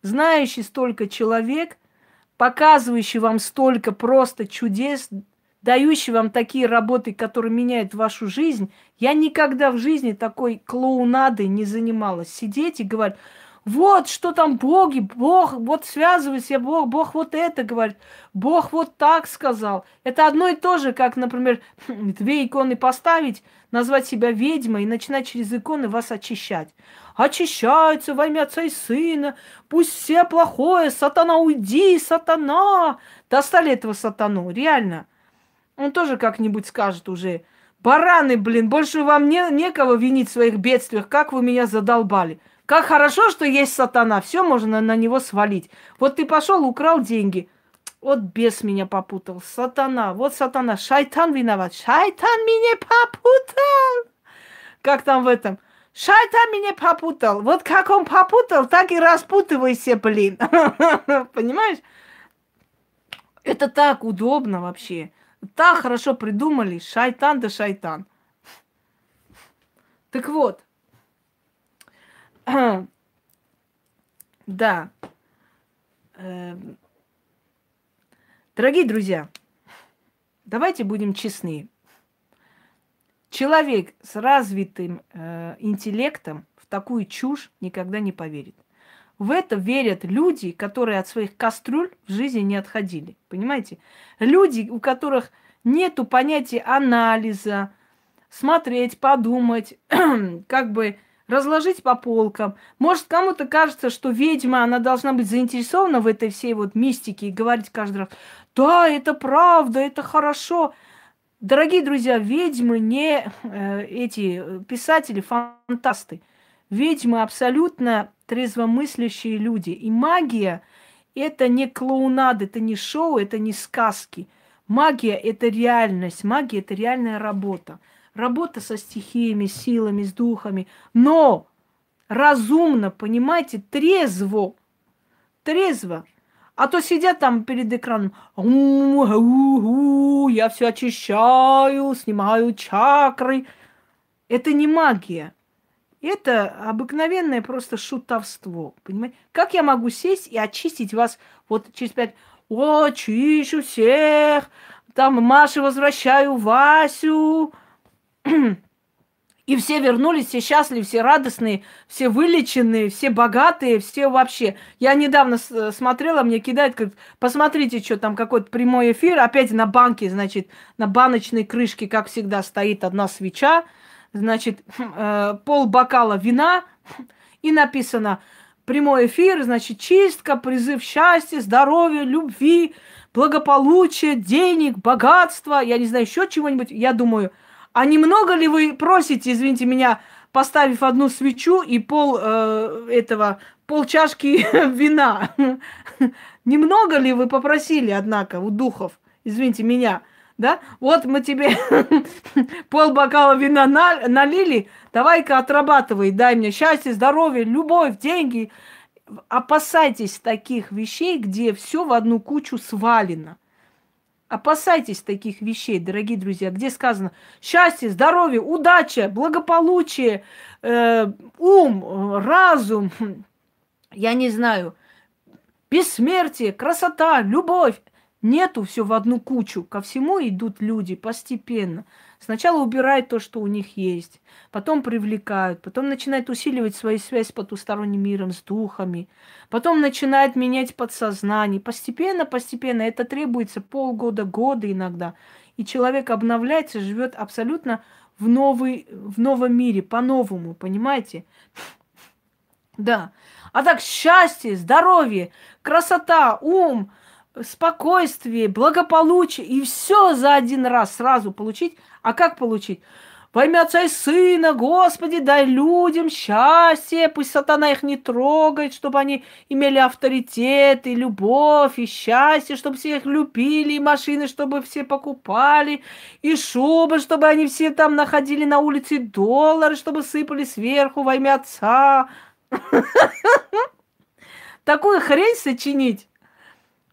знающий столько человек, показывающий вам столько просто чудес, дающий вам такие работы, которые меняют вашу жизнь, я никогда в жизни такой клоунадой не занималась. Сидеть и говорить, вот что там боги, Бог, вот связывайся, Бог, Бог вот это говорит, Бог вот так сказал. Это одно и то же, как, например, [LAUGHS] две иконы поставить, назвать себя ведьмой и начинать через иконы вас очищать. Очищаются во имя Отца и Сына, пусть все плохое, сатана, уйди, сатана. Достали этого сатану, реально. Он тоже как-нибудь скажет уже, бараны, блин, больше вам не, некого винить в своих бедствиях, как вы меня задолбали. Как хорошо, что есть сатана. Все можно на него свалить. Вот ты пошел, украл деньги. Вот бес меня попутал. Сатана. Вот сатана. Шайтан виноват. Шайтан меня попутал. Как там в этом? Шайтан меня попутал. Вот как он попутал, так и распутывайся, блин. [LAUGHS] Понимаешь? Это так удобно вообще. Так хорошо придумали. Шайтан да шайтан. Так вот, [CLEARS THROAT] да. Эм. Дорогие друзья, давайте будем честны. Человек с развитым э, интеллектом в такую чушь никогда не поверит. В это верят люди, которые от своих кастрюль в жизни не отходили. Понимаете? Люди, у которых нету понятия анализа, смотреть, подумать, [CLEARS THROAT] как бы разложить по полкам. Может, кому-то кажется, что ведьма, она должна быть заинтересована в этой всей вот мистике и говорить каждый раз, да, это правда, это хорошо. Дорогие друзья, ведьмы не э, эти писатели, фантасты. Ведьмы абсолютно трезвомыслящие люди. И магия – это не клоунада, это не шоу, это не сказки. Магия – это реальность, магия – это реальная работа работа со стихиями, силами, с духами, но разумно, понимаете, трезво, трезво. А то сидят там перед экраном, я все очищаю, снимаю чакры. Это не магия. Это обыкновенное просто шутовство. Понимаете? Как я могу сесть и очистить вас вот через пять... О, чищу всех, там Маше возвращаю Васю, и все вернулись, все счастливы, все радостные, все вылеченные, все богатые, все вообще. Я недавно смотрела, мне кидают, как, посмотрите, что там какой-то прямой эфир, опять на банке, значит, на баночной крышке, как всегда, стоит одна свеча, значит, [LAUGHS] э, пол бокала вина, и написано прямой эфир, значит, чистка, призыв счастья, здоровья, любви, благополучия, денег, богатства, я не знаю, еще чего-нибудь. Я думаю, а немного ли вы просите, извините меня, поставив одну свечу и пол э, этого, пол чашки [LAUGHS] вина? [LAUGHS] Немного ли вы попросили, однако, у духов? Извините меня – да? Вот мы тебе [LAUGHS] пол бокала вина налили, давай-ка отрабатывай, дай мне счастье, здоровье, любовь, деньги. Опасайтесь таких вещей, где все в одну кучу свалено. Опасайтесь таких вещей, дорогие друзья, где сказано счастье, здоровье, удача, благополучие, э, ум, разум, я не знаю, бессмертие, красота, любовь. Нету все в одну кучу. Ко всему идут люди постепенно. Сначала убирают то, что у них есть, потом привлекают, потом начинают усиливать свою связь с потусторонним миром, с духами, потом начинают менять подсознание. Постепенно, постепенно это требуется полгода, года иногда. И человек обновляется, живет абсолютно в, новый, в новом мире, по-новому, понимаете? Да. А так счастье, здоровье, красота, ум – спокойствие, благополучие и все за один раз сразу получить. А как получить? Во имя Отца и Сына, Господи, дай людям счастье, пусть сатана их не трогает, чтобы они имели авторитет и любовь, и счастье, чтобы все их любили, и машины, чтобы все покупали, и шубы, чтобы они все там находили на улице доллары, чтобы сыпали сверху во имя Отца. [LAUGHS] Такую хрень сочинить.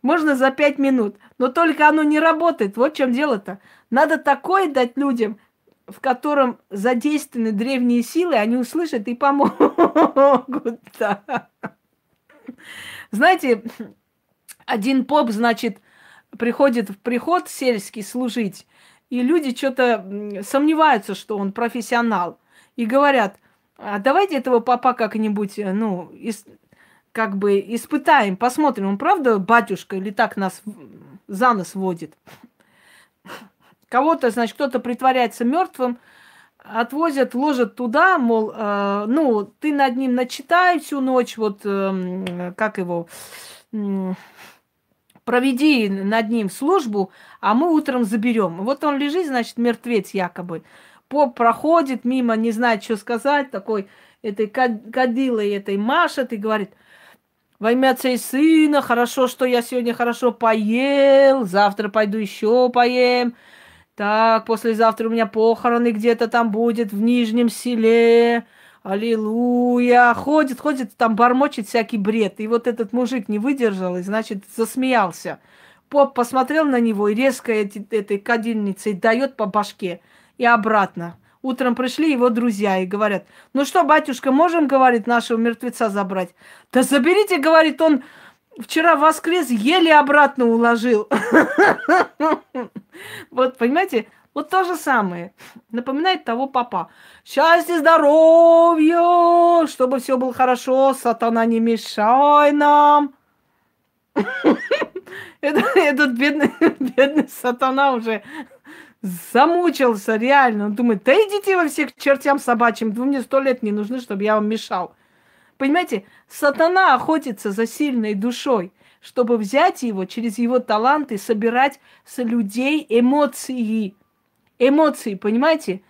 Можно за пять минут. Но только оно не работает. Вот в чем дело-то. Надо такое дать людям, в котором задействованы древние силы, они услышат и помогут. [LAUGHS] Знаете, один поп, значит, приходит в приход сельский служить, и люди что-то сомневаются, что он профессионал. И говорят, а давайте этого папа как-нибудь, ну, как бы испытаем, посмотрим, он правда батюшка или так нас за нос водит. Кого-то, значит, кто-то притворяется мертвым, отвозят, ложат туда, мол, э, ну, ты над ним начитай всю ночь, вот, э, как его, э, проведи над ним службу, а мы утром заберем. Вот он лежит, значит, мертвец якобы. Поп проходит мимо, не знает, что сказать, такой этой кадилой этой машет и говорит, во имя Отца и Сына, хорошо, что я сегодня хорошо поел, завтра пойду еще поем. Так, послезавтра у меня похороны где-то там будет, в Нижнем селе. Аллилуйя. Ходит, ходит, там бормочет всякий бред. И вот этот мужик не выдержал и, значит, засмеялся. Поп посмотрел на него и резко эти, этой кадильницей дает по башке и обратно. Утром пришли его друзья и говорят, ну что, батюшка, можем, говорит, нашего мертвеца забрать? Да заберите, говорит, он вчера воскрес, еле обратно уложил. [LAUGHS] Вот, понимаете, вот то же самое. Напоминает того папа. Счастье, здоровье, чтобы все было хорошо, сатана не мешай нам. [LAUGHS] Этот бедный, [LAUGHS] бедный сатана уже замучился реально. Он думает, да идите во всех чертям собачьим, вы мне сто лет не нужны, чтобы я вам мешал. Понимаете, сатана охотится за сильной душой, чтобы взять его через его таланты, собирать с людей эмоции. Эмоции, понимаете?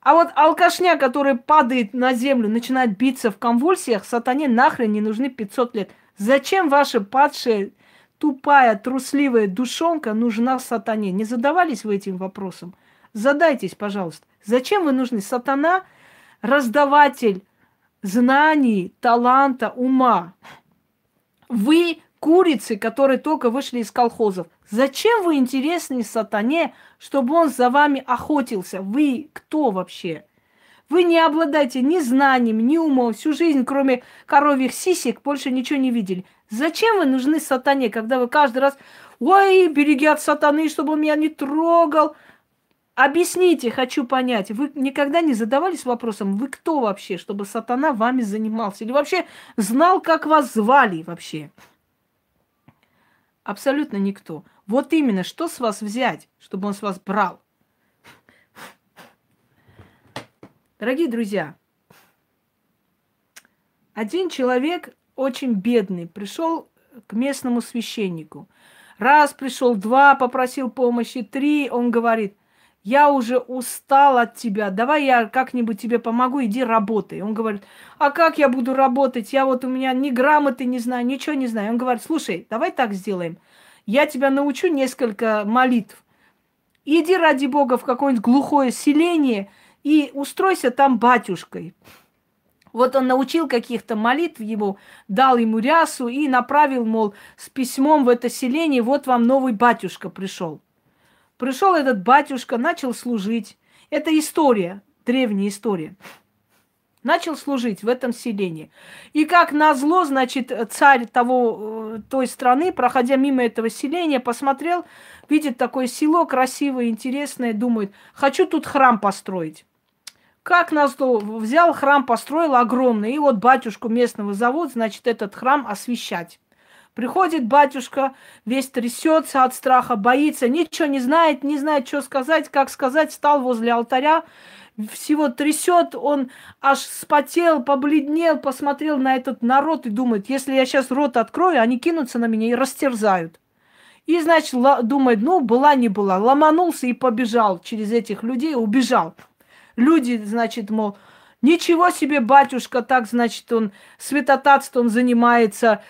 А вот алкашня, который падает на землю, начинает биться в конвульсиях, сатане нахрен не нужны 500 лет. Зачем ваши падшие тупая, трусливая душонка нужна сатане? Не задавались вы этим вопросом? Задайтесь, пожалуйста. Зачем вы нужны? Сатана – раздаватель знаний, таланта, ума. Вы курицы, которые только вышли из колхозов. Зачем вы интересны сатане, чтобы он за вами охотился? Вы кто вообще? Вы не обладаете ни знаниями, ни умом. Всю жизнь, кроме коровьих сисек, больше ничего не видели. Зачем вы нужны сатане, когда вы каждый раз, ой, береги от сатаны, чтобы он меня не трогал? Объясните, хочу понять. Вы никогда не задавались вопросом, вы кто вообще, чтобы сатана вами занимался? Или вообще знал, как вас звали вообще? Абсолютно никто. Вот именно, что с вас взять, чтобы он с вас брал? Дорогие друзья, один человек очень бедный пришел к местному священнику. Раз пришел, два попросил помощи, три, он говорит, я уже устал от тебя, давай я как-нибудь тебе помогу, иди работай. Он говорит, а как я буду работать? Я вот у меня ни грамоты не знаю, ничего не знаю. Он говорит, слушай, давай так сделаем. Я тебя научу несколько молитв. Иди ради Бога в какое-нибудь глухое селение и устройся там батюшкой. Вот он научил каких-то молитв ему, дал ему рясу и направил, мол, с письмом в это селение, вот вам новый батюшка пришел. Пришел этот батюшка, начал служить. Это история, древняя история. Начал служить в этом селении. И как назло, значит, царь того, э, той страны, проходя мимо этого селения, посмотрел, видит такое село красивое, интересное, думает, хочу тут храм построить. Как назло, взял храм, построил огромный, и вот батюшку местного зовут, значит, этот храм освещать. Приходит батюшка, весь трясется от страха, боится, ничего не знает, не знает, что сказать, как сказать, стал возле алтаря, всего трясет, он аж спотел, побледнел, посмотрел на этот народ и думает, если я сейчас рот открою, они кинутся на меня и растерзают. И, значит, думает, ну, была не была. Ломанулся и побежал через этих людей, убежал. Люди, значит, мол, ничего себе, батюшка, так, значит, он святотатством занимается,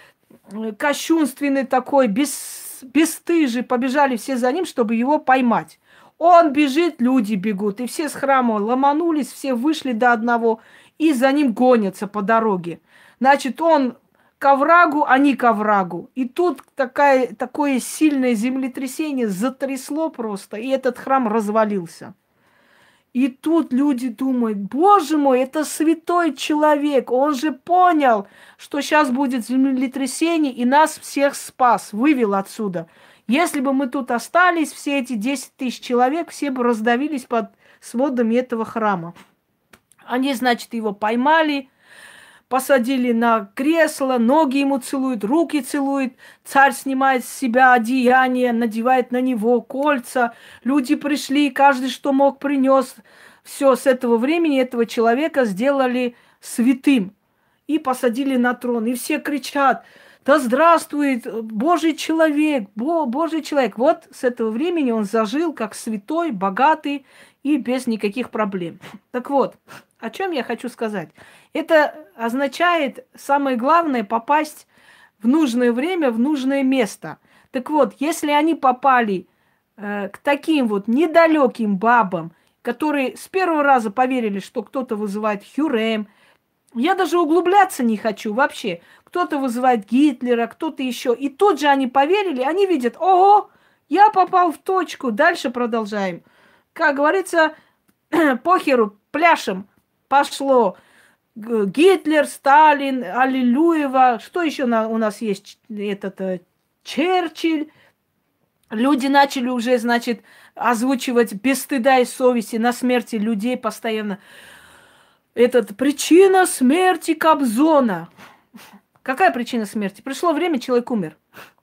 кощунственный такой, без, бесстыжий. Побежали все за ним, чтобы его поймать. Он бежит, люди бегут. И все с храма ломанулись, все вышли до одного и за ним гонятся по дороге. Значит, он к оврагу, они к оврагу. И тут такая, такое сильное землетрясение затрясло просто, и этот храм развалился. И тут люди думают, боже мой, это святой человек, он же понял, что сейчас будет землетрясение и нас всех спас, вывел отсюда. Если бы мы тут остались, все эти 10 тысяч человек, все бы раздавились под сводами этого храма. Они, значит, его поймали, посадили на кресло, ноги ему целуют, руки целуют, царь снимает с себя одеяние, надевает на него кольца, люди пришли, каждый что мог принес. Все, с этого времени этого человека сделали святым и посадили на трон. И все кричат, да здравствует Божий человек, Бо, Божий человек. Вот с этого времени он зажил как святой, богатый и без никаких проблем. Так вот, о чем я хочу сказать? Это означает, самое главное, попасть в нужное время, в нужное место. Так вот, если они попали э, к таким вот недалеким бабам, которые с первого раза поверили, что кто-то вызывает Хюрем, я даже углубляться не хочу вообще. Кто-то вызывает Гитлера, кто-то еще. И тут же они поверили, они видят, ого, я попал в точку, дальше продолжаем. Как говорится, [CLEARS THROAT] похеру, пляшем, пошло. Гитлер, Сталин, Аллилуева, что еще на, у нас есть? Этот э, Черчилль. Люди начали уже, значит, озвучивать без стыда и совести на смерти людей постоянно. Этот причина смерти Кобзона. Какая причина смерти? Пришло время, человек умер.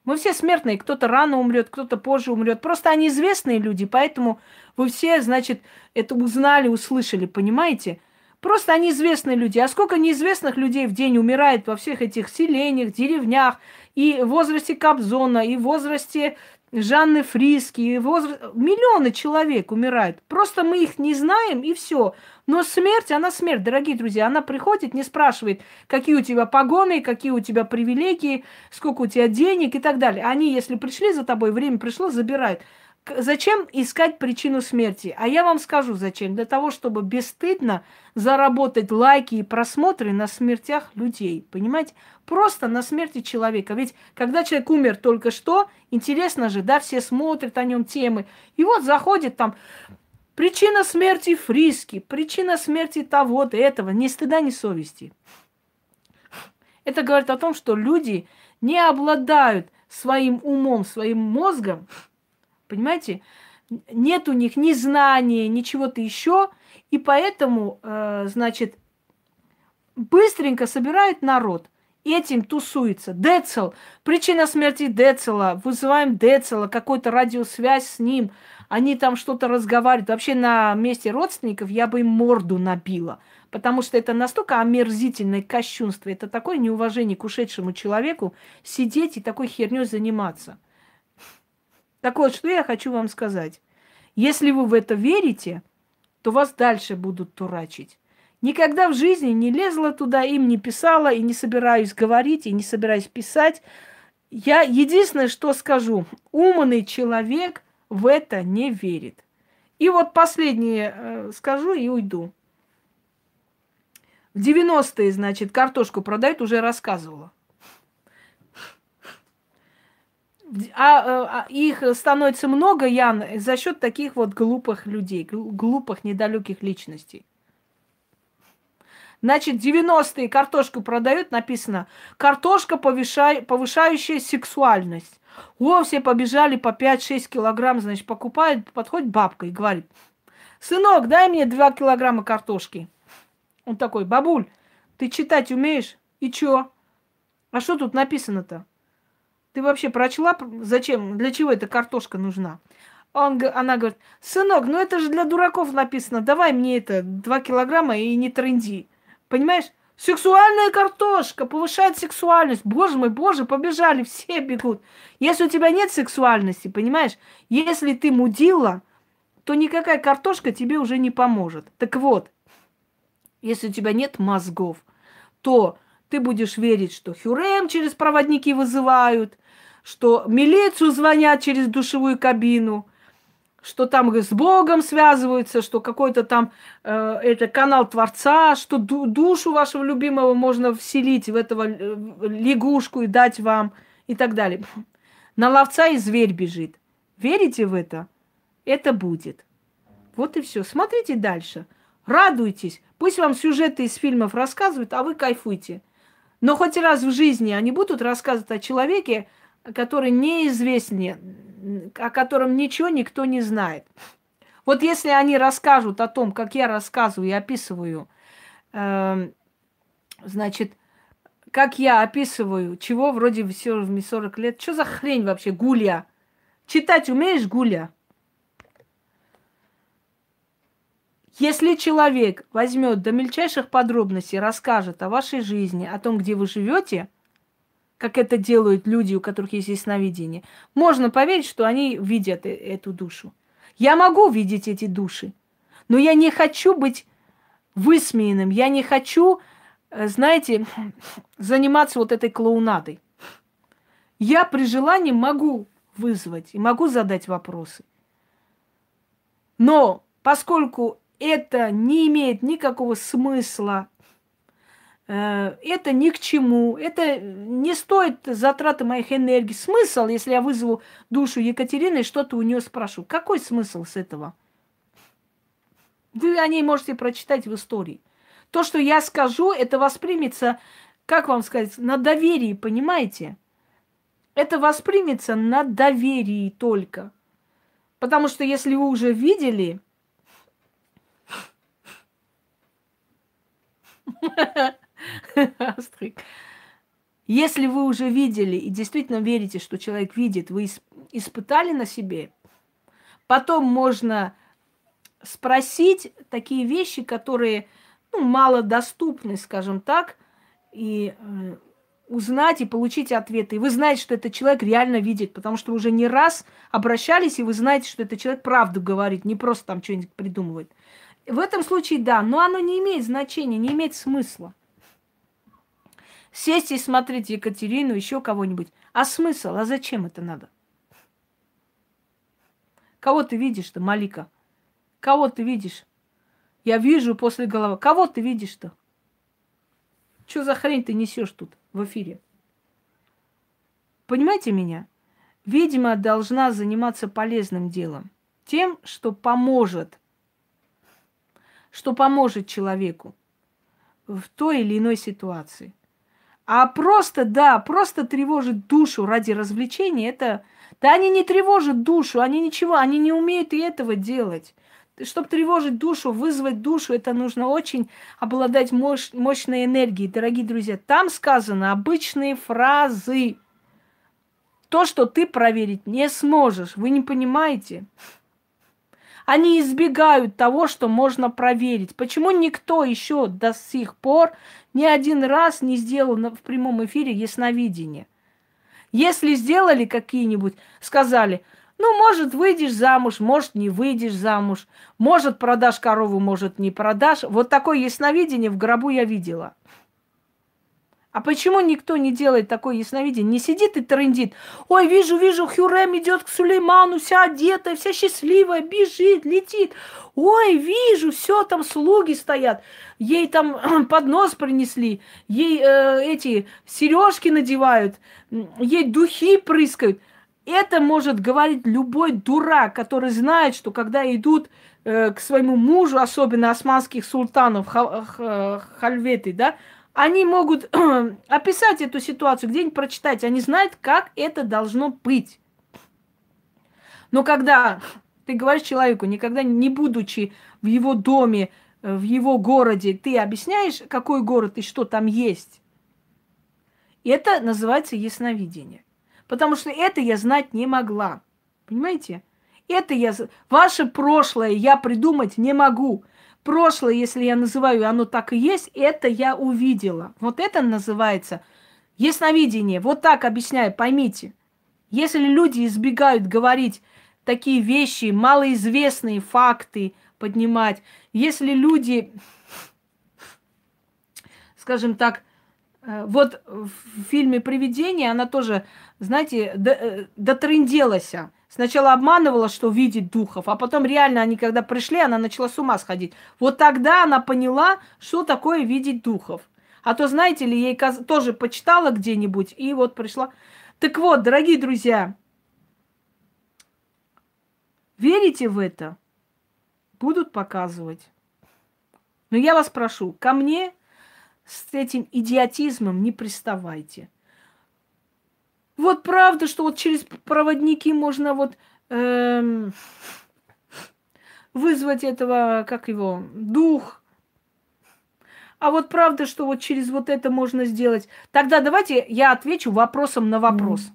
Мы все смертные, кто-то рано умрет, кто-то позже умрет. Просто они известные люди, поэтому вы все, значит, это узнали, услышали, понимаете? Просто они известные люди. А сколько неизвестных людей в день умирает во всех этих селениях, деревнях, и в возрасте Кобзона, и в возрасте Жанны Фриски, и в возрасте... Миллионы человек умирают. Просто мы их не знаем, и все. Но смерть, она смерть, дорогие друзья. Она приходит, не спрашивает, какие у тебя погоны, какие у тебя привилегии, сколько у тебя денег и так далее. Они, если пришли за тобой, время пришло, забирают. Зачем искать причину смерти? А я вам скажу зачем. Для того, чтобы бесстыдно заработать лайки и просмотры на смертях людей. Понимаете? Просто на смерти человека. Ведь когда человек умер только что, интересно же, да, все смотрят о нем темы. И вот заходит там причина смерти Фриски, причина смерти того-то, этого. Ни стыда, ни совести. Это говорит о том, что люди не обладают своим умом, своим мозгом, Понимаете? Нет у них ни знания, ни чего-то еще, и поэтому, э, значит, быстренько собирают народ этим тусуется. Децл. Причина смерти Децела. Вызываем Децела, какую-то радиосвязь с ним. Они там что-то разговаривают. Вообще на месте родственников я бы им морду набила. Потому что это настолько омерзительное кощунство. Это такое неуважение к ушедшему человеку сидеть и такой херней заниматься. Так вот, что я хочу вам сказать. Если вы в это верите, то вас дальше будут турачить. Никогда в жизни не лезла туда, им не писала и не собираюсь говорить, и не собираюсь писать. Я единственное, что скажу, умный человек в это не верит. И вот последнее э, скажу и уйду. В 90-е, значит, картошку продают, уже рассказывала. А, а их становится много, Ян, за счет таких вот глупых людей, глупых, недалеких личностей. Значит, 90-е картошку продают, написано, картошка, повышай, повышающая сексуальность. О, все побежали по 5-6 килограмм, значит, покупают, подходит бабка и говорит, сынок, дай мне 2 килограмма картошки. Он такой, бабуль, ты читать умеешь? И чё? А что тут написано-то? Ты вообще прочла, зачем, для чего эта картошка нужна? Он, она говорит, сынок, ну это же для дураков написано, давай мне это 2 килограмма и не тренди. Понимаешь? Сексуальная картошка повышает сексуальность. Боже мой, боже, побежали, все бегут. Если у тебя нет сексуальности, понимаешь? Если ты мудила, то никакая картошка тебе уже не поможет. Так вот, если у тебя нет мозгов, то ты будешь верить, что Хюрем через проводники вызывают, что милицию звонят через душевую кабину – что там с Богом связываются, что какой-то там э, это канал Творца, что ду- душу вашего любимого можно вселить в этого э, лягушку и дать вам и так далее. [LAUGHS] На ловца и зверь бежит. Верите в это? Это будет. Вот и все. Смотрите дальше. Радуйтесь. Пусть вам сюжеты из фильмов рассказывают, а вы кайфуйте. Но хоть раз в жизни они будут рассказывать о человеке, который неизвестен о котором ничего никто не знает. Вот если они расскажут о том, как я рассказываю и описываю, э, значит, как я описываю, чего вроде в 40 лет, что за хрень вообще, гуля? Читать умеешь, гуля? Если человек возьмет до мельчайших подробностей, расскажет о вашей жизни, о том, где вы живете, как это делают люди, у которых есть ясновидение, можно поверить, что они видят э, эту душу. Я могу видеть эти души, но я не хочу быть высмеянным, я не хочу, э, знаете, [LAUGHS] заниматься вот этой клоунадой. Я при желании могу вызвать и могу задать вопросы. Но поскольку это не имеет никакого смысла это ни к чему, это не стоит затраты моих энергий. Смысл, если я вызову душу Екатерины что-то у нее спрошу? Какой смысл с этого? Вы о ней можете прочитать в истории. То, что я скажу, это воспримется, как вам сказать, на доверии, понимаете? Это воспримется на доверии только. Потому что если вы уже видели, [LAUGHS] [LAUGHS] Астрик. Если вы уже видели и действительно верите, что человек видит, вы испытали на себе, потом можно спросить такие вещи, которые ну, мало доступны, скажем так, и э, узнать и получить ответы. И вы знаете, что этот человек реально видит, потому что уже не раз обращались, и вы знаете, что этот человек правду говорит, не просто там что-нибудь придумывает. В этом случае да, но оно не имеет значения, не имеет смысла сесть и смотреть Екатерину, еще кого-нибудь. А смысл? А зачем это надо? Кого ты видишь-то, Малика? Кого ты видишь? Я вижу после головы. Кого ты видишь-то? Что за хрень ты несешь тут в эфире? Понимаете меня? Видимо, должна заниматься полезным делом. Тем, что поможет. Что поможет человеку в той или иной ситуации. А просто, да, просто тревожит душу ради развлечения, это... Да они не тревожат душу, они ничего, они не умеют и этого делать. чтобы тревожить душу, вызвать душу, это нужно очень обладать мощ, мощной энергией, дорогие друзья. Там сказано обычные фразы. То, что ты проверить не сможешь. Вы не понимаете? Они избегают того, что можно проверить. Почему никто еще до сих пор ни один раз не сделал в прямом эфире ясновидение? Если сделали какие-нибудь, сказали – ну, может, выйдешь замуж, может, не выйдешь замуж. Может, продашь корову, может, не продашь. Вот такое ясновидение в гробу я видела. А почему никто не делает такое ясновидение? Не сидит и трендит. Ой, вижу, вижу, Хюрем идет к Сулейману, вся одетая, вся счастливая, бежит, летит. Ой, вижу, все там слуги стоят. Ей там [CLEARS THROAT] поднос принесли, ей э, эти сережки надевают, ей духи прыскают. Это может говорить любой дурак, который знает, что когда идут э, к своему мужу, особенно османских султанов, хальветы, да, они могут [CLEARS THROAT] описать эту ситуацию, где-нибудь прочитать. Они знают, как это должно быть. Но когда ты говоришь человеку, никогда не будучи в его доме, э, в его городе, ты объясняешь, какой город и что там есть. Это называется ясновидение. Потому что это я знать не могла. Понимаете? Это я... Ваше прошлое я придумать не могу. Прошлое, если я называю, оно так и есть, это я увидела. Вот это называется ясновидение. Вот так объясняю, поймите. Если люди избегают говорить такие вещи, малоизвестные факты поднимать, если люди, скажем так, э, вот в фильме «Привидение» она тоже знаете, э, дотрынделась. Сначала обманывала, что видит духов, а потом реально они, когда пришли, она начала с ума сходить. Вот тогда она поняла, что такое видеть духов. А то, знаете ли, ей тоже почитала где-нибудь, и вот пришла. Так вот, дорогие друзья, верите в это? Будут показывать. Но я вас прошу, ко мне с этим идиотизмом не приставайте. Вот правда, что вот через проводники можно вот эм, вызвать этого, как его, дух. А вот правда, что вот через вот это можно сделать. Тогда давайте я отвечу вопросом на вопрос.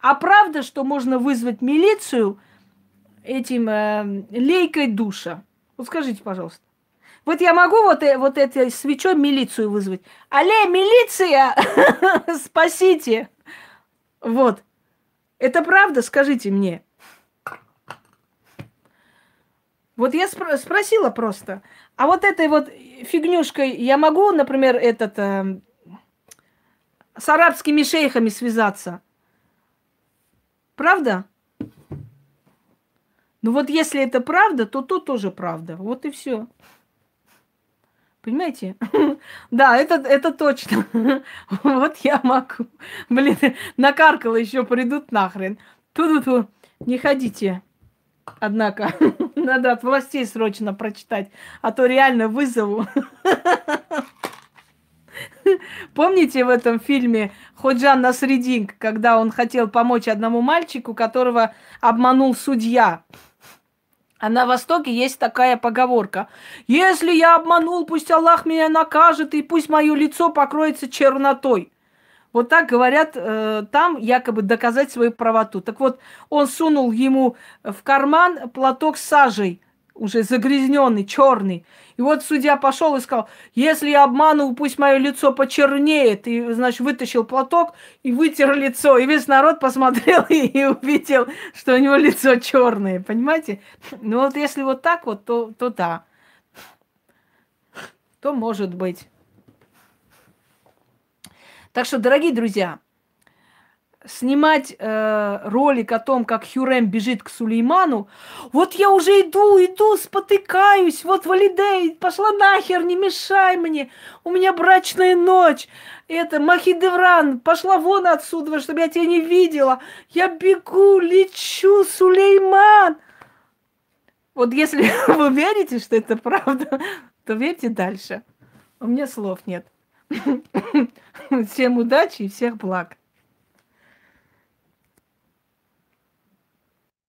А правда, что можно вызвать милицию этим э, лейкой душа? Вот скажите, пожалуйста. Вот я могу вот, э, вот этой свечой милицию вызвать. Алле, милиция! [LAUGHS] Спасите! Вот. Это правда, скажите мне. Вот я спро- спросила просто. А вот этой вот фигнюшкой я могу, например, этот э, с арабскими шейхами связаться? Правда? Ну вот если это правда, то тут тоже правда. Вот и все. Понимаете? [LAUGHS] да, это, это точно. [LAUGHS] вот я могу. Блин, накаркала еще придут нахрен. Ту-ду-ту. Не ходите. Однако, [LAUGHS] надо от властей срочно прочитать, а то реально вызову. Помните в этом фильме Ходжан Насредин, когда он хотел помочь одному мальчику, которого обманул судья? А на Востоке есть такая поговорка. Если я обманул, пусть Аллах меня накажет, и пусть мое лицо покроется чернотой. Вот так говорят э, там, якобы доказать свою правоту. Так вот, он сунул ему в карман платок сажей уже загрязненный, черный. И вот судья пошел и сказал, если я обманул, пусть мое лицо почернеет. И, значит, вытащил платок и вытер лицо. И весь народ посмотрел [LAUGHS] и увидел, что у него лицо черное. Понимаете? Ну вот если вот так вот, то, то да. То может быть. Так что, дорогие друзья, снимать э, ролик о том, как Хюрем бежит к Сулейману, вот я уже иду, иду, спотыкаюсь, вот Валидей, пошла нахер, не мешай мне, у меня брачная ночь, это Махидевран, пошла вон отсюда, чтобы я тебя не видела, я бегу, лечу, Сулейман. Вот если [LAUGHS] вы верите, что это правда, то верьте дальше. У меня слов нет. [LAUGHS] Всем удачи и всех благ.